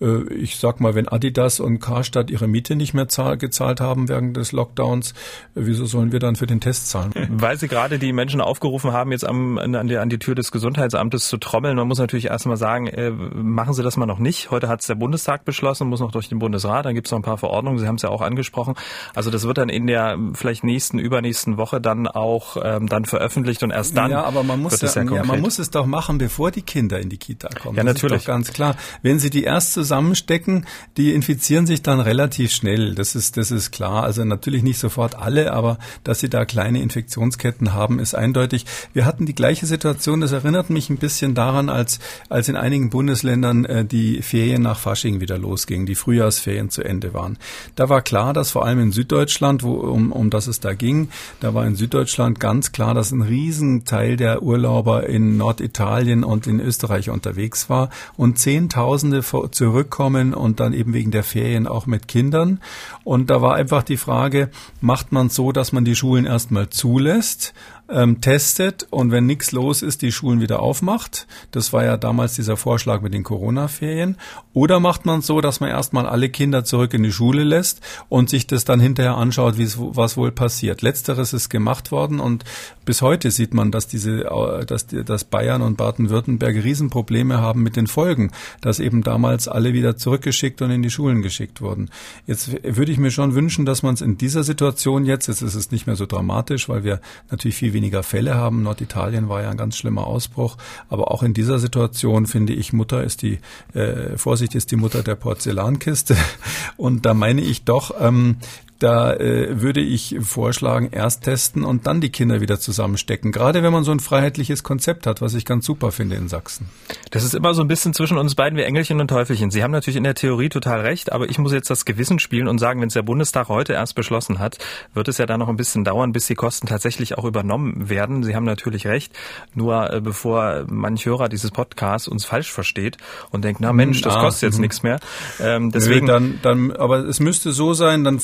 Äh, ich sag mal, wenn Adidas und Karstadt ihre Miete nicht mehr zahl, gezahlt haben während des Lockdowns, äh, wieso sollen wir dann für den Test zahlen? Weil Sie gerade die Menschen aufgerufen haben, jetzt am, an, die, an die Tür des Gesundheitsamtes zu trommeln. Man muss natürlich erstmal sagen, machen Sie das mal noch nicht. Heute hat es der Bundestag beschlossen, muss noch durch den Bundesrat. Dann gibt es noch ein paar Verordnungen Verordnung. Sie haben es ja auch angesprochen. Also das wird dann in der vielleicht nächsten, übernächsten Woche dann auch ähm, dann veröffentlicht und erst dann. Ja, aber man muss ja, ja, ja, man muss es doch machen, bevor die Kinder in die Kita kommen. Ja, das natürlich. Ist doch ganz klar. Wenn Sie die erst zusammenstecken, die infizieren sich dann relativ schnell. Das ist, das ist klar. Also natürlich nicht sofort alle, aber dass Sie da kleine Infektionsketten haben, ist eindeutig. Wir hatten die gleiche Situation. Das erinnert mich ein bisschen daran, als, als in einigen Bundesländern äh, die Ferien nach Fasching wieder losgingen, die Frühjahrsferien zu Ende waren. Da war klar, dass vor allem in Süddeutschland, wo, um, um das es da ging, da war in Süddeutschland ganz klar, dass ein Riesenteil der Urlauber in Norditalien und in Österreich unterwegs war und Zehntausende zurückkommen und dann eben wegen der Ferien auch mit Kindern. Und da war einfach die Frage, macht man so, dass man die Schulen erstmal zulässt, ähm, testet und wenn nichts los ist, die Schulen wieder aufmacht. Das war ja damals dieser Vorschlag mit den Corona-Ferien. Oder macht man es so, dass man erstmal alle Kinder zurück in die Schule lässt und sich das dann hinterher anschaut, wie was wohl passiert. Letzteres ist gemacht worden und bis heute sieht man, dass diese, äh, dass, dass Bayern und Baden-Württemberg Riesenprobleme haben mit den Folgen, dass eben damals alle wieder zurückgeschickt und in die Schulen geschickt wurden. Jetzt würde ich mir schon wünschen, dass man es in dieser Situation jetzt, jetzt ist es nicht mehr so dramatisch, weil wir natürlich viel weniger Fälle haben. Norditalien war ja ein ganz schlimmer Ausbruch. Aber auch in dieser Situation finde ich, Mutter ist die, äh, Vorsicht ist die Mutter der Porzellankiste. Und da meine ich doch, ähm, da äh, würde ich vorschlagen, erst testen und dann die Kinder wieder zusammenstecken. Gerade wenn man so ein freiheitliches Konzept hat, was ich ganz super finde in Sachsen. Das ist immer so ein bisschen zwischen uns beiden wie Engelchen und Teufelchen. Sie haben natürlich in der Theorie total recht, aber ich muss jetzt das Gewissen spielen und sagen, wenn es der Bundestag heute erst beschlossen hat, wird es ja dann noch ein bisschen dauern, bis die Kosten tatsächlich auch übernommen werden. Sie haben natürlich recht. Nur äh, bevor manch Hörer dieses Podcasts uns falsch versteht und denkt, na Mensch, das ah, kostet jetzt mhm. nichts mehr. Ähm, deswegen Nö, dann, dann, aber es müsste so sein, dann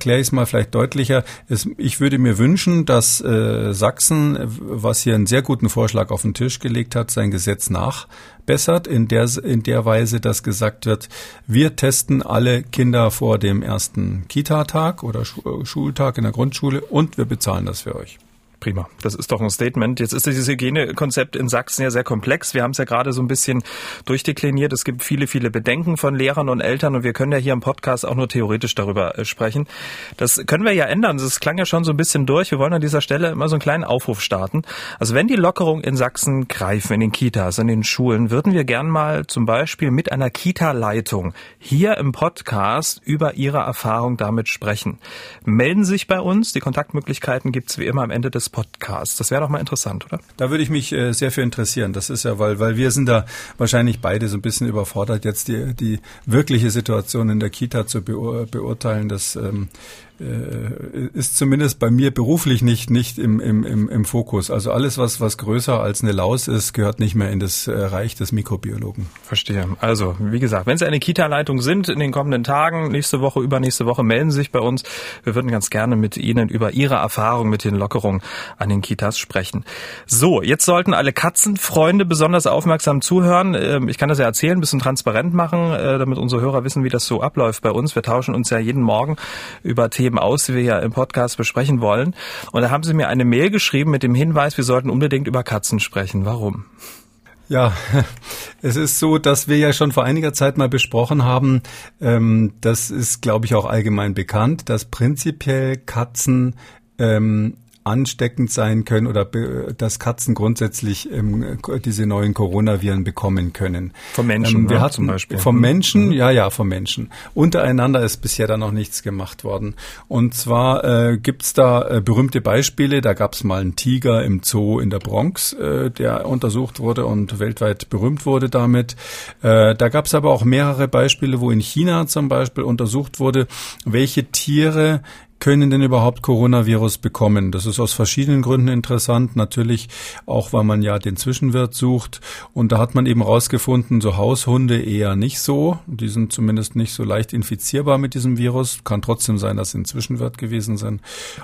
erkläre ich es mal vielleicht deutlicher. Es, ich würde mir wünschen, dass äh, Sachsen, was hier einen sehr guten Vorschlag auf den Tisch gelegt hat, sein Gesetz nachbessert, in der, in der Weise, dass gesagt wird, wir testen alle Kinder vor dem ersten Kita-Tag oder Schultag in der Grundschule und wir bezahlen das für euch. Prima. Das ist doch ein Statement. Jetzt ist dieses Hygienekonzept in Sachsen ja sehr komplex. Wir haben es ja gerade so ein bisschen durchdekliniert. Es gibt viele, viele Bedenken von Lehrern und Eltern und wir können ja hier im Podcast auch nur theoretisch darüber äh, sprechen. Das können wir ja ändern. Das klang ja schon so ein bisschen durch. Wir wollen an dieser Stelle immer so einen kleinen Aufruf starten. Also wenn die Lockerungen in Sachsen greifen, in den Kitas, in den Schulen, würden wir gern mal zum Beispiel mit einer Kita-Leitung hier im Podcast über Ihre Erfahrung damit sprechen. Melden Sie sich bei uns. Die Kontaktmöglichkeiten gibt es wie immer am Ende des Podcasts. Das wäre doch mal interessant, oder? Da würde ich mich äh, sehr für interessieren. Das ist ja, weil, weil wir sind da wahrscheinlich beide so ein bisschen überfordert, jetzt die, die wirkliche Situation in der Kita zu beur beurteilen. Das ähm, äh, ist zumindest bei mir beruflich nicht, nicht im, im, im, im Fokus. Also alles, was, was größer als eine Laus ist, gehört nicht mehr in das äh, Reich des Mikrobiologen. Verstehe. Also, wie gesagt, wenn Sie eine Kita-Leitung sind in den kommenden Tagen, nächste Woche, übernächste Woche, melden Sie sich bei uns. Wir würden ganz gerne mit Ihnen über Ihre Erfahrung mit den Lockerungen an den Kitas sprechen. So, jetzt sollten alle Katzenfreunde besonders aufmerksam zuhören. Ähm, ich kann das ja erzählen, ein bisschen transparent machen, äh, damit unsere Hörer wissen, wie das so abläuft bei uns. Wir tauschen uns ja jeden Morgen über Themen Themen aus, die wir ja im Podcast besprechen wollen. Und da haben Sie mir eine Mail geschrieben mit dem Hinweis, wir sollten unbedingt über Katzen sprechen. Warum? Ja, es ist so, dass wir ja schon vor einiger Zeit mal besprochen haben, ähm, das ist, glaube ich, auch allgemein bekannt, dass prinzipiell Katzen ähm, ansteckend sein können oder dass Katzen grundsätzlich ähm, diese neuen Coronaviren bekommen können. Vom Menschen, ähm, wir ja, hatten, zum Beispiel. Vom mhm. Menschen, mhm. ja, ja, vom Menschen. Untereinander ist bisher da noch nichts gemacht worden. Und zwar äh, gibt's da äh, berühmte Beispiele. Da gab's mal einen Tiger im Zoo in der Bronx, äh, der untersucht wurde und weltweit berühmt wurde damit. Äh, da gab's aber auch mehrere Beispiele, wo in China zum Beispiel untersucht wurde, welche Tiere können denn überhaupt Coronavirus bekommen? Das ist aus verschiedenen Gründen interessant. Natürlich auch, weil man ja den Zwischenwirt sucht. Und da hat man eben rausgefunden, so Haushunde eher nicht so. Die sind zumindest nicht so leicht infizierbar mit diesem Virus. Kann trotzdem sein, dass sie ein Zwischenwirt gewesen sind.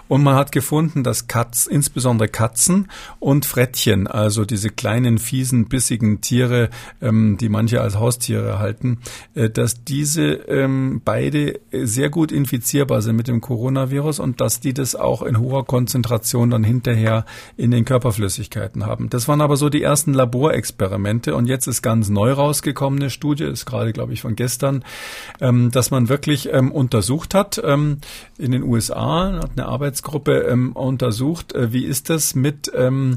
Und man hat gefunden, dass Katz, insbesondere Katzen und Frettchen, also diese kleinen, fiesen, bissigen Tiere, ähm, die manche als Haustiere halten, äh, dass diese ähm, beide sehr gut infizierbar sind mit dem Coronavirus Coronavirus und dass die das auch in hoher Konzentration dann hinterher in den Körperflüssigkeiten haben. Das waren aber so die ersten Laborexperimente und jetzt ist ganz neu rausgekommene Studie, ist gerade, glaube ich, von gestern, ähm, dass man wirklich ähm, untersucht hat ähm, in den USA, hat eine Arbeitsgruppe ähm, untersucht, äh, wie ist das mit ähm,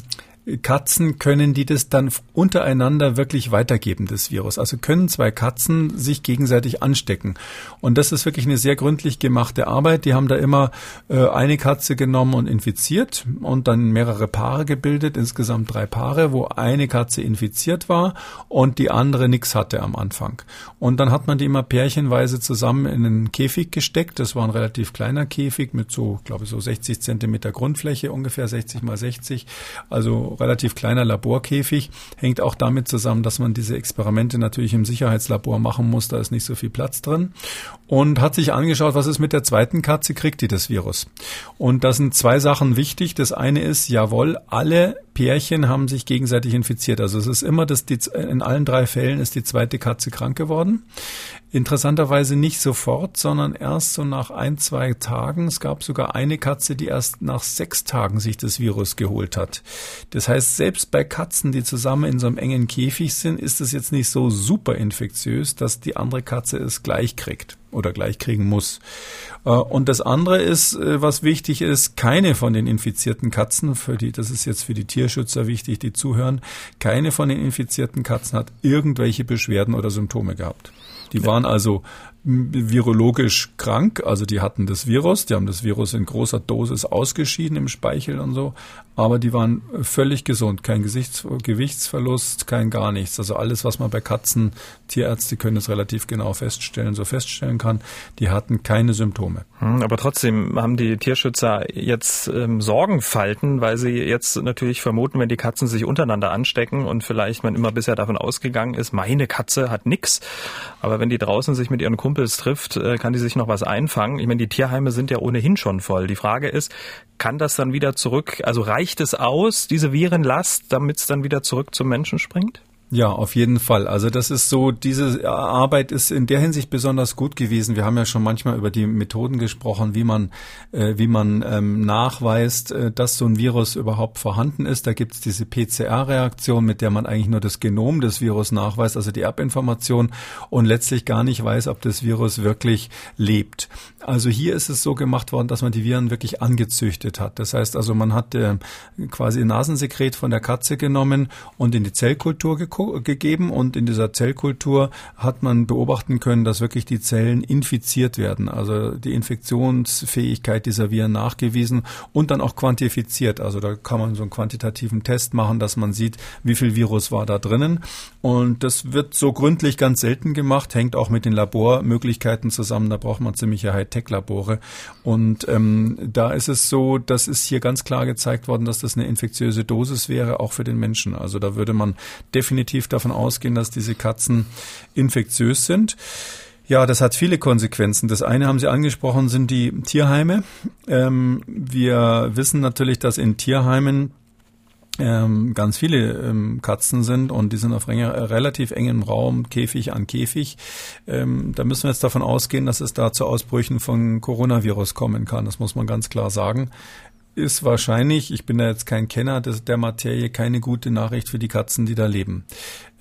Katzen können die das dann untereinander wirklich weitergeben, das Virus. Also können zwei Katzen sich gegenseitig anstecken. Und das ist wirklich eine sehr gründlich gemachte Arbeit. Die haben da immer äh, eine Katze genommen und infiziert und dann mehrere Paare gebildet, insgesamt drei Paare, wo eine Katze infiziert war und die andere nichts hatte am Anfang. Und dann hat man die immer pärchenweise zusammen in einen Käfig gesteckt. Das war ein relativ kleiner Käfig mit so, glaube ich, so 60 Zentimeter Grundfläche, ungefähr 60 mal 60. Also relativ kleiner Laborkäfig. Hängt auch damit zusammen, dass man diese Experimente natürlich im Sicherheitslabor machen muss. Da ist nicht so viel Platz drin. Und hat sich angeschaut, was ist mit der zweiten Katze, kriegt die das Virus? Und da sind zwei Sachen wichtig. Das eine ist, jawohl, alle Pärchen haben sich gegenseitig infiziert. Also es ist immer, dass die, in allen drei Fällen ist die zweite Katze krank geworden. Interessanterweise nicht sofort, sondern erst so nach ein, zwei Tagen. Es gab sogar eine Katze, die erst nach sechs Tagen sich das Virus geholt hat. Das heißt, selbst bei Katzen, die zusammen in so einem engen Käfig sind, ist es jetzt nicht so super infektiös, dass die andere Katze es gleich kriegt oder gleich kriegen muss. Äh, und das andere ist, äh, was wichtig ist, keine von den infizierten Katzen, für die, das ist jetzt für die Tierschützer wichtig, die zuhören, keine von den infizierten Katzen hat irgendwelche Beschwerden oder Symptome gehabt. Die waren also virologisch krank, also die hatten das Virus, die haben das Virus in großer Dosis ausgeschieden im Speichel und so, aber die waren völlig gesund, kein Gesichts Gewichtsverlust, kein gar nichts. Also alles, was man bei Katzen, Tierärzte können es relativ genau feststellen, so feststellen kann, die hatten keine Symptome. Hm, aber trotzdem haben die Tierschützer jetzt ähm, Sorgenfalten, weil sie jetzt natürlich vermuten, wenn die Katzen sich untereinander anstecken und vielleicht man immer bisher davon ausgegangen ist, meine Katze hat nix, aber wenn die draußen sich mit ihren Kumpels trifft, äh, kann die sich noch was einfangen. Ich meine, die Tierheime sind ja ohnehin schon voll. Die Frage ist, kann das dann wieder zurück, also reicht es aus, diese Virenlast, damit es dann wieder zurück zum Menschen springt? Ja, auf jeden Fall. Also das ist so, diese Arbeit ist in der Hinsicht besonders gut gewesen. Wir haben ja schon manchmal über die Methoden gesprochen, wie man, äh, wie man ähm, nachweist, äh, dass so ein Virus überhaupt vorhanden ist. Da gibt es diese PCR-Reaktion, mit der man eigentlich nur das Genom des Virus nachweist, also die Erbinformation und letztlich gar nicht weiß, ob das Virus wirklich lebt. Also hier ist es so gemacht worden, dass man die Viren wirklich angezüchtet hat. Das heißt also, man hat äh, quasi Nasensekret von der Katze genommen und in die Zellkultur geguckt gegeben und in dieser Zellkultur hat man beobachten können, dass wirklich die Zellen infiziert werden, also die Infektionsfähigkeit dieser Viren nachgewiesen und dann auch quantifiziert. Also da kann man so einen quantitativen Test machen, dass man sieht, wie viel Virus war da drinnen. Und das wird so gründlich ganz selten gemacht, hängt auch mit den Labormöglichkeiten zusammen. Da braucht man ziemliche Hightech-Labore. Und ähm, da ist es so, das ist hier ganz klar gezeigt worden, dass das eine infektiöse Dosis wäre, auch für den Menschen. Also da würde man definitiv definitiv davon ausgehen, dass diese Katzen infektiös sind. Ja, das hat viele Konsequenzen. Das eine haben Sie angesprochen, sind die Tierheime. Ähm, wir wissen natürlich, dass in Tierheimen ähm, ganz viele ähm, Katzen sind und die sind auf relativ engem Raum, Käfig an Käfig. Ähm, da müssen wir jetzt davon ausgehen, dass es da zu Ausbrüchen von Coronavirus kommen kann. Das muss man ganz klar sagen ist wahrscheinlich, ich bin da jetzt kein Kenner des, der Materie, keine gute Nachricht für die Katzen, die da leben.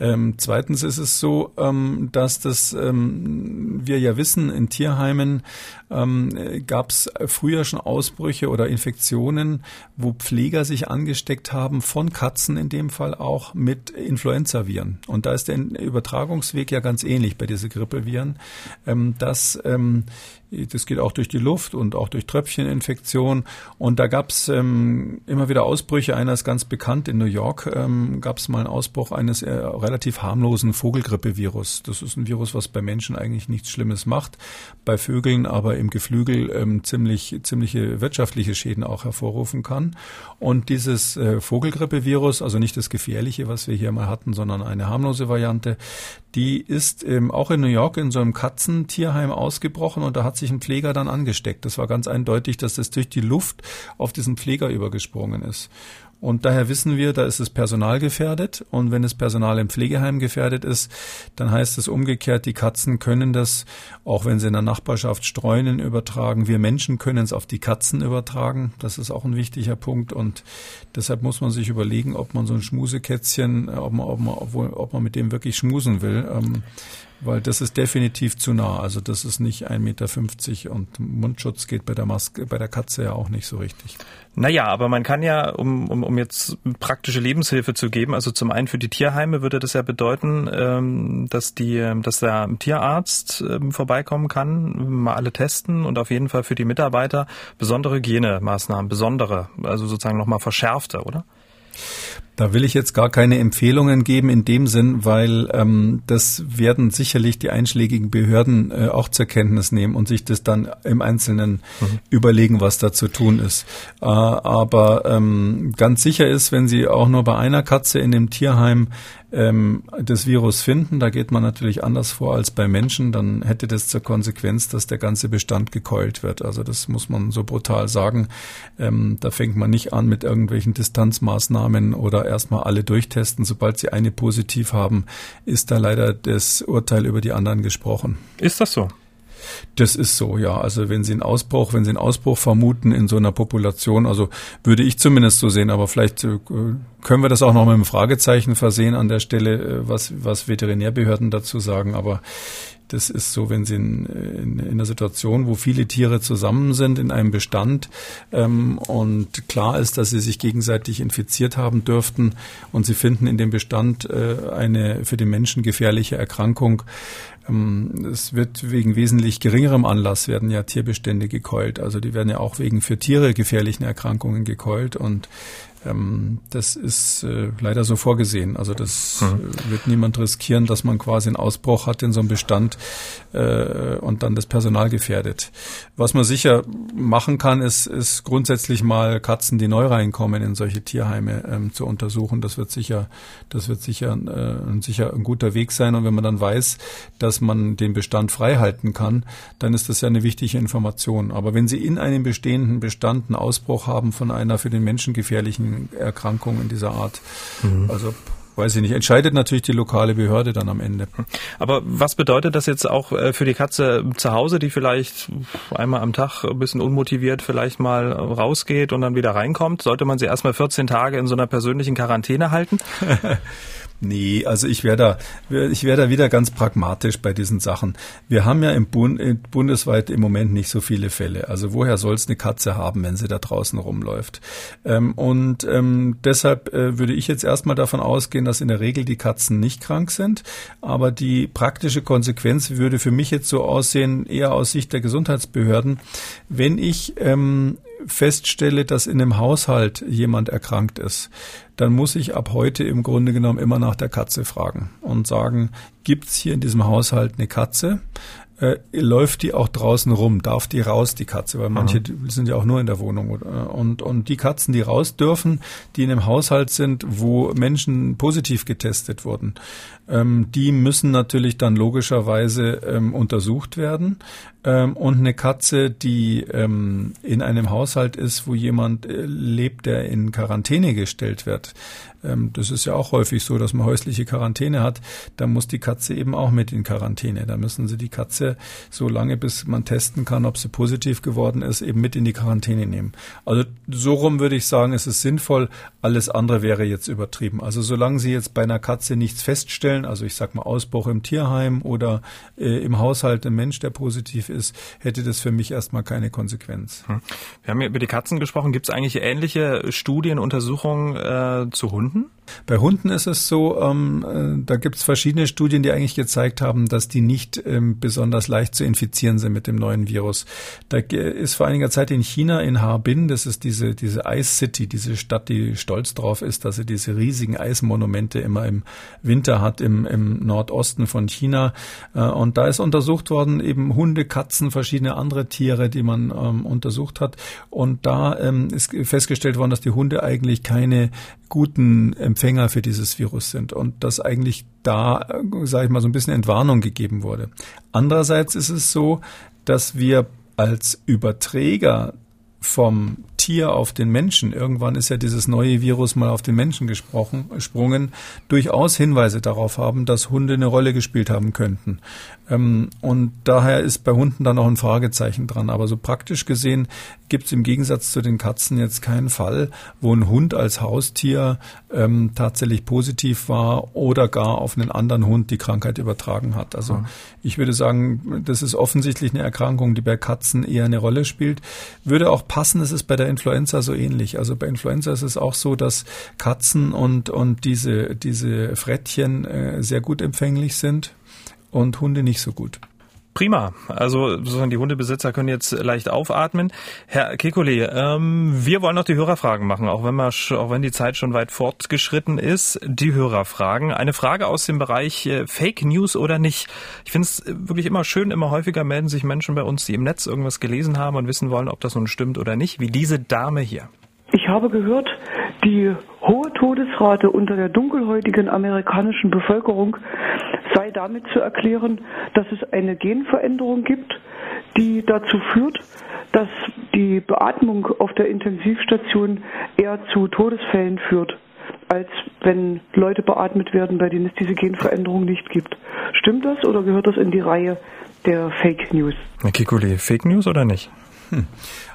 Ähm, zweitens ist es so, ähm, dass das ähm, wir ja wissen, in Tierheimen ähm, gab es früher schon Ausbrüche oder Infektionen, wo Pfleger sich angesteckt haben, von Katzen in dem Fall auch mit Influenzaviren. Und da ist der Übertragungsweg ja ganz ähnlich bei diesen Grippeviren, ähm, dass ähm, das geht auch durch die Luft und auch durch Tröpfcheninfektion. Und da gab es ähm, immer wieder Ausbrüche. Einer ist ganz bekannt in New York. Ähm, gab es mal einen Ausbruch eines äh, relativ harmlosen Vogelgrippevirus. Das ist ein Virus, was bei Menschen eigentlich nichts Schlimmes macht, bei Vögeln aber im Geflügel ähm, ziemlich ziemliche wirtschaftliche Schäden auch hervorrufen kann. Und dieses äh, Vogelgrippevirus, also nicht das gefährliche, was wir hier mal hatten, sondern eine harmlose Variante, die ist ähm, auch in New York in so einem Katzentierheim ausgebrochen und da hat sich ein Pfleger dann angesteckt. Das war ganz eindeutig, dass das durch die Luft auf diesen Pfleger übergesprungen ist. Und daher wissen wir, da ist das Personal gefährdet. Und wenn das Personal im Pflegeheim gefährdet ist, dann heißt es umgekehrt, die Katzen können das, auch wenn sie in der Nachbarschaft Streunen übertragen. Wir Menschen können es auf die Katzen übertragen. Das ist auch ein wichtiger Punkt. Und deshalb muss man sich überlegen, ob man so ein Schmusekätzchen, ob man, ob man, ob man mit dem wirklich schmusen will. Ähm, weil das ist definitiv zu nah. Also das ist nicht 1,50 Meter und Mundschutz geht bei der Maske, bei der Katze ja auch nicht so richtig. Naja, aber man kann ja, um, um, um jetzt praktische Lebenshilfe zu geben, also zum einen für die Tierheime würde das ja bedeuten, ähm, dass die, dass der Tierarzt ähm, vorbeikommen kann, mal alle testen und auf jeden Fall für die Mitarbeiter besondere Hygienemaßnahmen, besondere, also sozusagen nochmal verschärfte, oder? Da will ich jetzt gar keine Empfehlungen geben in dem Sinn, weil ähm, das werden sicherlich die einschlägigen Behörden äh, auch zur Kenntnis nehmen und sich das dann im Einzelnen mhm. überlegen, was da zu tun ist. Äh, aber ähm, ganz sicher ist, wenn Sie auch nur bei einer Katze in dem Tierheim ähm, das Virus finden, da geht man natürlich anders vor als bei Menschen, dann hätte das zur Konsequenz, dass der ganze Bestand gekeult wird. Also das muss man so brutal sagen. Ähm, da fängt man nicht an mit irgendwelchen Distanzmaßnahmen oder erstmal alle durchtesten. Sobald sie eine positiv haben, ist da leider das Urteil über die anderen gesprochen. Ist das so? Das ist so, ja. Also wenn Sie einen Ausbruch, wenn Sie einen Ausbruch vermuten in so einer Population, also würde ich zumindest so sehen, aber vielleicht äh, können wir das auch noch mit einem Fragezeichen versehen an der Stelle, äh, was, was Veterinärbehörden dazu sagen. Aber das ist so, wenn Sie in, in, in einer Situation, wo viele Tiere zusammen sind, in einem Bestand ähm, und klar ist, dass sie sich gegenseitig infiziert haben dürften und Sie finden in dem Bestand äh, eine für den Menschen gefährliche Erkrankung, ähm, es wird wegen wesentlich geringerem Anlass werden ja Tierbestände gekeult. Also die werden ja auch wegen für Tiere gefährlichen Erkrankungen gekeult und das ist äh, leider so vorgesehen. Also das mhm. wird niemand riskieren, dass man quasi einen Ausbruch hat in so einem Bestand äh, und dann das Personal gefährdet. Was man sicher machen kann, ist, ist grundsätzlich mal Katzen, die neu reinkommen in solche Tierheime ähm, zu untersuchen. Das wird sicher, das wird sicher, äh, sicher ein guter Weg sein. Und wenn man dann weiß, dass man den Bestand frei halten kann, dann ist das ja eine wichtige Information. Aber wenn Sie in einem bestehenden Bestand einen Ausbruch haben von einer für den Menschen gefährlichen Erkrankungen dieser Art. Mhm. Also weiß ich nicht, entscheidet natürlich die lokale Behörde dann am Ende. Aber was bedeutet das jetzt auch äh, für die Katze zu Hause, die vielleicht einmal am Tag ein bisschen unmotiviert vielleicht mal rausgeht und dann wieder reinkommt? Sollte man sie erstmal 14 Tage in so einer persönlichen Quarantäne halten? Nee, also ich wäre da, ich wäre da wieder ganz pragmatisch bei diesen Sachen. Wir haben ja im Bund, bundesweit im Moment nicht so viele Fälle. Also woher soll es eine Katze haben, wenn sie da draußen rumläuft? Ähm, und ähm, deshalb äh, würde ich jetzt erstmal davon ausgehen, dass in der Regel die Katzen nicht krank sind. Aber die praktische Konsequenz würde für mich jetzt so aussehen, eher aus Sicht der Gesundheitsbehörden, wenn ich ähm, feststelle, dass in einem Haushalt jemand erkrankt ist, dann muss ich ab heute im Grunde genommen immer nach der Katze fragen und sagen, gibt's hier in diesem Haushalt eine Katze? Äh, läuft die auch draußen rum? Darf die raus, die Katze? Weil manche mhm. sind ja auch nur in der Wohnung. Und, und die Katzen, die raus dürfen, die in einem Haushalt sind, wo Menschen positiv getestet wurden, ähm, die müssen natürlich dann logischerweise ähm, untersucht werden. Ähm, und eine Katze, die ähm, in einem Haushalt ist, wo jemand äh, lebt, der in Quarantäne gestellt wird, ähm, das ist ja auch häufig so, dass man häusliche Quarantäne hat, da muss die Katze eben auch mit in Quarantäne. Da müssen sie die Katze so lange, bis man testen kann, ob sie positiv geworden ist, eben mit in die Quarantäne nehmen. Also so rum würde ich sagen, es ist sinnvoll. Alles andere wäre jetzt übertrieben. Also solange Sie jetzt bei einer Katze nichts feststellen, also ich sag mal Ausbruch im Tierheim oder äh, im Haushalt ein Mensch, der positiv ist, hätte das für mich erstmal keine Konsequenz. Hm. Wir haben ja über die Katzen gesprochen. Gibt es eigentlich ähnliche Studien, Untersuchungen äh, zu Hunden? Bei Hunden ist es so, ähm, äh, da gibt es verschiedene Studien, die eigentlich gezeigt haben, dass die nicht ähm, besonders leicht zu infizieren sind mit dem neuen Virus. Da ist vor einiger Zeit in China, in Harbin, das ist diese, diese Ice City, diese Stadt, die stolz drauf ist, dass sie diese riesigen Eismonumente immer im Winter hat, im, im Nordosten von China. Äh, und da ist untersucht worden, eben Hunde, Katzen, verschiedene andere Tiere, die man ähm, untersucht hat. Und da ähm, ist festgestellt worden, dass die Hunde eigentlich keine guten Empfänger für dieses Virus sind und dass eigentlich da, sage ich mal, so ein bisschen Entwarnung gegeben wurde. Andererseits ist es so, dass wir als Überträger vom Tier auf den Menschen, irgendwann ist ja dieses neue Virus mal auf den Menschen gesprochen, gesprungen, durchaus Hinweise darauf haben, dass Hunde eine Rolle gespielt haben könnten. Ähm, und daher ist bei Hunden dann noch ein Fragezeichen dran. Aber so praktisch gesehen gibt es im Gegensatz zu den Katzen jetzt keinen Fall, wo ein Hund als Haustier ähm, tatsächlich positiv war oder gar auf einen anderen Hund die Krankheit übertragen hat. Also ja. ich würde sagen, das ist offensichtlich eine Erkrankung, die bei Katzen eher eine Rolle spielt. Würde auch passen, es ist bei der Influenza so ähnlich. Also bei Influenza ist es auch so, dass Katzen und, und diese, diese Frettchen äh, sehr gut empfänglich sind und Hunde nicht so gut. Prima. Also die Hundebesitzer können jetzt leicht aufatmen. Herr Kekulé, ähm, wir wollen noch die Hörerfragen machen, auch wenn, wir, auch wenn die Zeit schon weit fortgeschritten ist. Die Hörerfragen. Eine Frage aus dem Bereich äh, Fake News oder nicht. Ich finde es wirklich immer schön, immer häufiger melden sich Menschen bei uns, die im Netz irgendwas gelesen haben und wissen wollen, ob das nun stimmt oder nicht, wie diese Dame hier. Ich habe gehört, die hohe Todesrate unter der dunkelhäutigen amerikanischen Bevölkerung sei damit zu erklären, dass es eine Genveränderung gibt, die dazu führt, dass die Beatmung auf der Intensivstation eher zu Todesfällen führt, als wenn Leute beatmet werden, bei denen es diese Genveränderung nicht gibt. Stimmt das oder gehört das in die Reihe der Fake News? Herr Kikuli, Fake News oder nicht? Hm.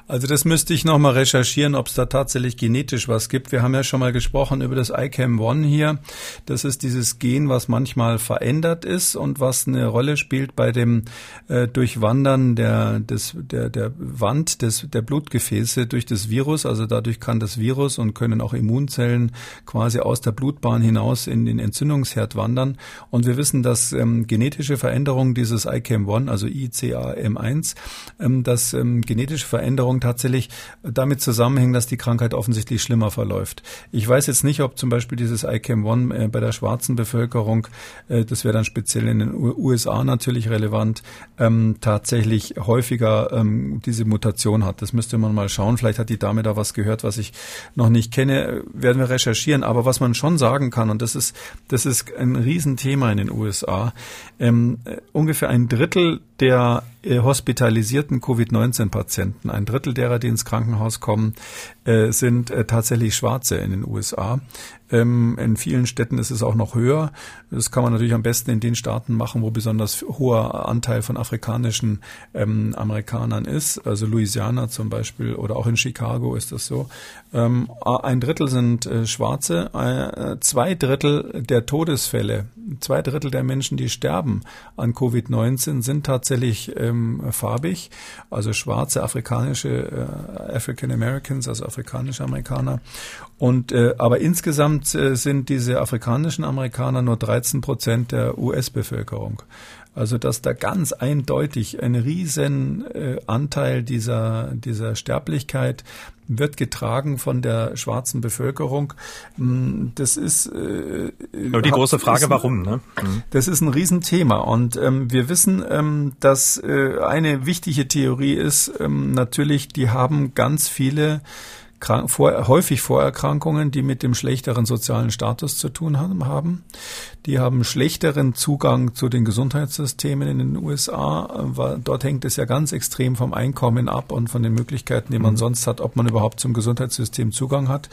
Also das müsste ich nochmal recherchieren, ob es da tatsächlich genetisch was gibt. Wir haben ja schon mal gesprochen über das ICAM-1 hier. Das ist dieses Gen, was manchmal verändert ist und was eine Rolle spielt bei dem äh, Durchwandern der, des, der, der Wand des, der Blutgefäße durch das Virus. Also dadurch kann das Virus und können auch Immunzellen quasi aus der Blutbahn hinaus in den Entzündungsherd wandern. Und wir wissen, dass ähm, genetische Veränderungen dieses ICAM-1, also ICAM1, ähm, dass ähm, genetische Veränderungen Veränderung tatsächlich damit zusammenhängen, dass die Krankheit offensichtlich schlimmer verläuft. Ich weiß jetzt nicht, ob zum Beispiel dieses ICAM-1 äh, bei der schwarzen Bevölkerung, äh, das wäre dann speziell in den USA natürlich relevant, ähm, tatsächlich häufiger ähm, diese Mutation hat. Das müsste man mal schauen. Vielleicht hat die Dame da was gehört, was ich noch nicht kenne. Werden wir recherchieren. Aber was man schon sagen kann, und das ist, das ist ein Riesenthema in den USA, ähm, äh, ungefähr ein Drittel der äh, hospitalisierten Covid-19-Patienten, ein Drittel derer, die ins Krankenhaus kommen, äh, sind äh, tatsächlich Schwarze in den USA. Ähm, in vielen Städten ist es auch noch höher. Das kann man natürlich am besten in den Staaten machen, wo besonders hoher Anteil von afrikanischen ähm, Amerikanern ist. Also Louisiana zum Beispiel oder auch in Chicago ist das so. Ähm, ein Drittel sind äh, Schwarze, äh, zwei Drittel der Todesfälle, zwei Drittel der Menschen, die sterben an Covid-19, sind tatsächlich ähm, farbig, also schwarze afrikanische äh, African Americans, also afrikanische Amerikaner. Und äh, aber insgesamt äh, sind diese afrikanischen Amerikaner nur 13 Prozent der US-Bevölkerung. Also dass da ganz eindeutig ein riesen äh, Anteil dieser dieser Sterblichkeit wird getragen von der schwarzen Bevölkerung. Mm, das ist äh, Aber die große Frage, ist, warum? Ne? Mhm. Das ist ein Riesenthema und ähm, wir wissen, ähm, dass äh, eine wichtige Theorie ist ähm, natürlich, die haben ganz viele vor, häufig Vorerkrankungen, die mit dem schlechteren sozialen Status zu tun haben. Die haben schlechteren Zugang zu den Gesundheitssystemen in den USA. Weil dort hängt es ja ganz extrem vom Einkommen ab und von den Möglichkeiten, die man mhm. sonst hat, ob man überhaupt zum Gesundheitssystem Zugang hat.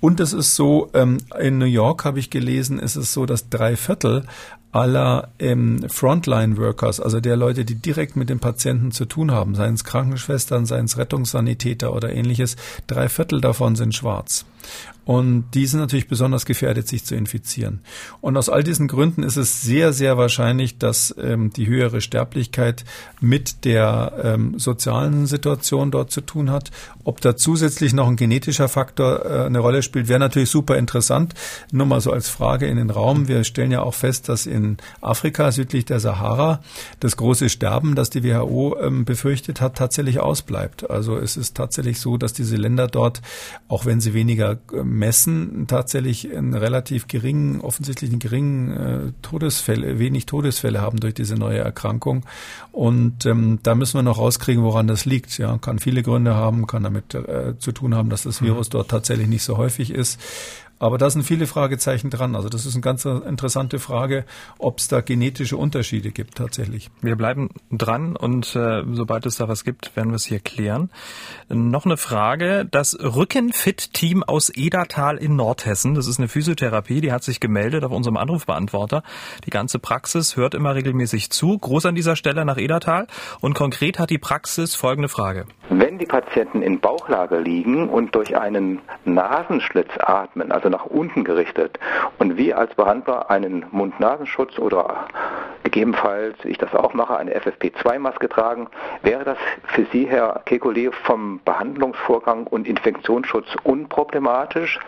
Und es ist so, ähm, in New York habe ich gelesen, ist es so, dass drei Viertel aller ähm, Frontline-Workers, also der Leute, die direkt mit dem Patienten zu tun haben, seien es Krankenschwestern, seien es Rettungssanitäter oder ähnliches, drei Viertel davon sind schwarz. Und die sind natürlich besonders gefährdet, sich zu infizieren. Und aus all diesen Gründen ist es sehr, sehr wahrscheinlich, dass ähm, die höhere Sterblichkeit mit der ähm, sozialen Situation dort zu tun hat. Ob da zusätzlich noch ein genetischer Faktor äh, eine Rolle spielt, wäre natürlich super interessant. Nur mal so als Frage in den Raum. Wir stellen ja auch fest, dass in Afrika südlich der Sahara das große Sterben, das die WHO ähm, befürchtet hat, tatsächlich ausbleibt. Also es ist tatsächlich so, dass diese Länder dort, auch wenn sie weniger ähm, messen tatsächlich einen relativ geringen, offensichtlich einen geringen äh, Todesfälle, wenig Todesfälle haben durch diese neue Erkrankung. Und ähm, da müssen wir noch rauskriegen, woran das liegt. Ja, kann viele Gründe haben, kann damit äh, zu tun haben, dass das mhm. Virus dort tatsächlich nicht so häufig ist. Aber da sind viele Fragezeichen dran. Also das ist eine ganz interessante Frage, ob es da genetische Unterschiede gibt tatsächlich. Wir bleiben dran und äh, sobald es da was gibt, werden wir es hier klären. Noch eine Frage. Das Rückenfit-Team aus Edertal in Nordhessen, das ist eine Physiotherapie, die hat sich gemeldet auf unserem Anrufbeantworter. Die ganze Praxis hört immer regelmäßig zu. Groß an dieser Stelle nach Edertal. Und konkret hat die Praxis folgende Frage. Wenn die Patienten in Bauchlage liegen und durch einen Nasenschlitz atmen, also nach unten gerichtet, und wir als Behandler einen Mund-Nasenschutz oder gegebenenfalls, ich das auch mache, eine FFP2-Maske tragen, wäre das für Sie, Herr Kekulé, vom Behandlungsvorgang und Infektionsschutz unproblematisch?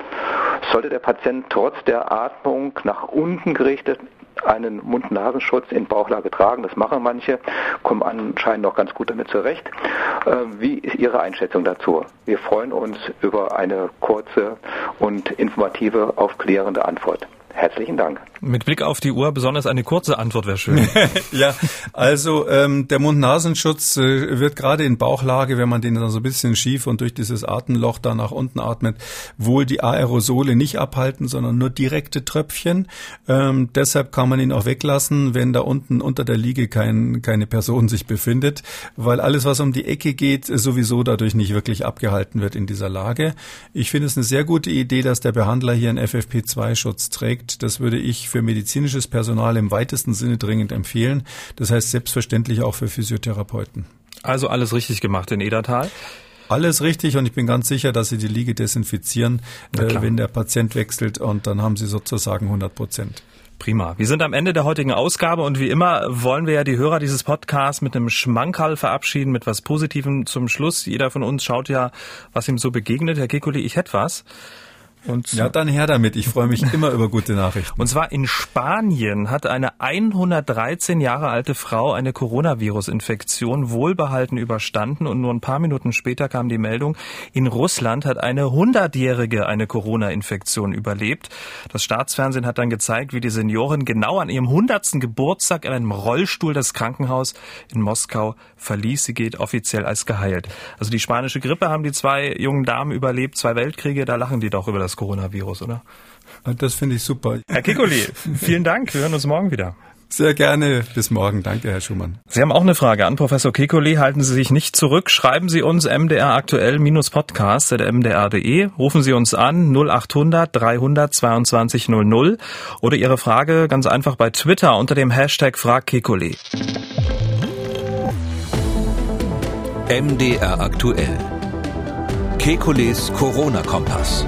Sollte der Patient trotz der Atmung nach unten gerichtet einen Mund-Nasenschutz in Bauchlage tragen. Das machen manche, kommen anscheinend noch ganz gut damit zurecht. Äh, wie ist Ihre Einschätzung dazu? Wir freuen uns über eine kurze und informative, aufklärende Antwort. Herzlichen Dank. Mit Blick auf die Uhr besonders eine kurze Antwort wäre schön. ja, also ähm, der Mund-Nasenschutz äh, wird gerade in Bauchlage, wenn man den dann so ein bisschen schief und durch dieses Atemloch da nach unten atmet, wohl die Aerosole nicht abhalten, sondern nur direkte Tröpfchen. Ähm, deshalb kann man ihn auch weglassen, wenn da unten unter der Liege kein, keine Person sich befindet, weil alles, was um die Ecke geht, sowieso dadurch nicht wirklich abgehalten wird in dieser Lage. Ich finde es eine sehr gute Idee, dass der Behandler hier einen FFP2-Schutz trägt. Das würde ich für medizinisches Personal im weitesten Sinne dringend empfehlen. Das heißt selbstverständlich auch für Physiotherapeuten. Also alles richtig gemacht in Edertal. Alles richtig und ich bin ganz sicher, dass Sie die Liege desinfizieren, äh, wenn der Patient wechselt und dann haben Sie sozusagen 100 Prozent. Prima. Wir sind am Ende der heutigen Ausgabe und wie immer wollen wir ja die Hörer dieses Podcasts mit einem Schmankerl verabschieden, mit was Positivem zum Schluss. Jeder von uns schaut ja, was ihm so begegnet. Herr Kekuli, ich hätte was. Und ja, dann her damit. Ich freue mich immer über gute Nachrichten. Und zwar in Spanien hat eine 113 Jahre alte Frau eine Coronavirus-Infektion wohlbehalten überstanden und nur ein paar Minuten später kam die Meldung, in Russland hat eine 100-Jährige eine Corona-Infektion überlebt. Das Staatsfernsehen hat dann gezeigt, wie die Seniorin genau an ihrem 100. Geburtstag in einem Rollstuhl das Krankenhaus in Moskau verließ. Sie geht offiziell als geheilt. Also die spanische Grippe haben die zwei jungen Damen überlebt, zwei Weltkriege, da lachen die doch über das das Coronavirus, oder? Das finde ich super. Herr Kikuli, vielen Dank. Wir hören uns morgen wieder. Sehr gerne. Bis morgen. Danke, Herr Schumann. Sie haben auch eine Frage an Professor Kekuli. Halten Sie sich nicht zurück. Schreiben Sie uns MDR aktuell podcast mdr.de. Rufen Sie uns an 0800 322 00 oder Ihre Frage ganz einfach bei Twitter unter dem Hashtag FragKekuli. MDR aktuell. Kekules Corona-Kompass.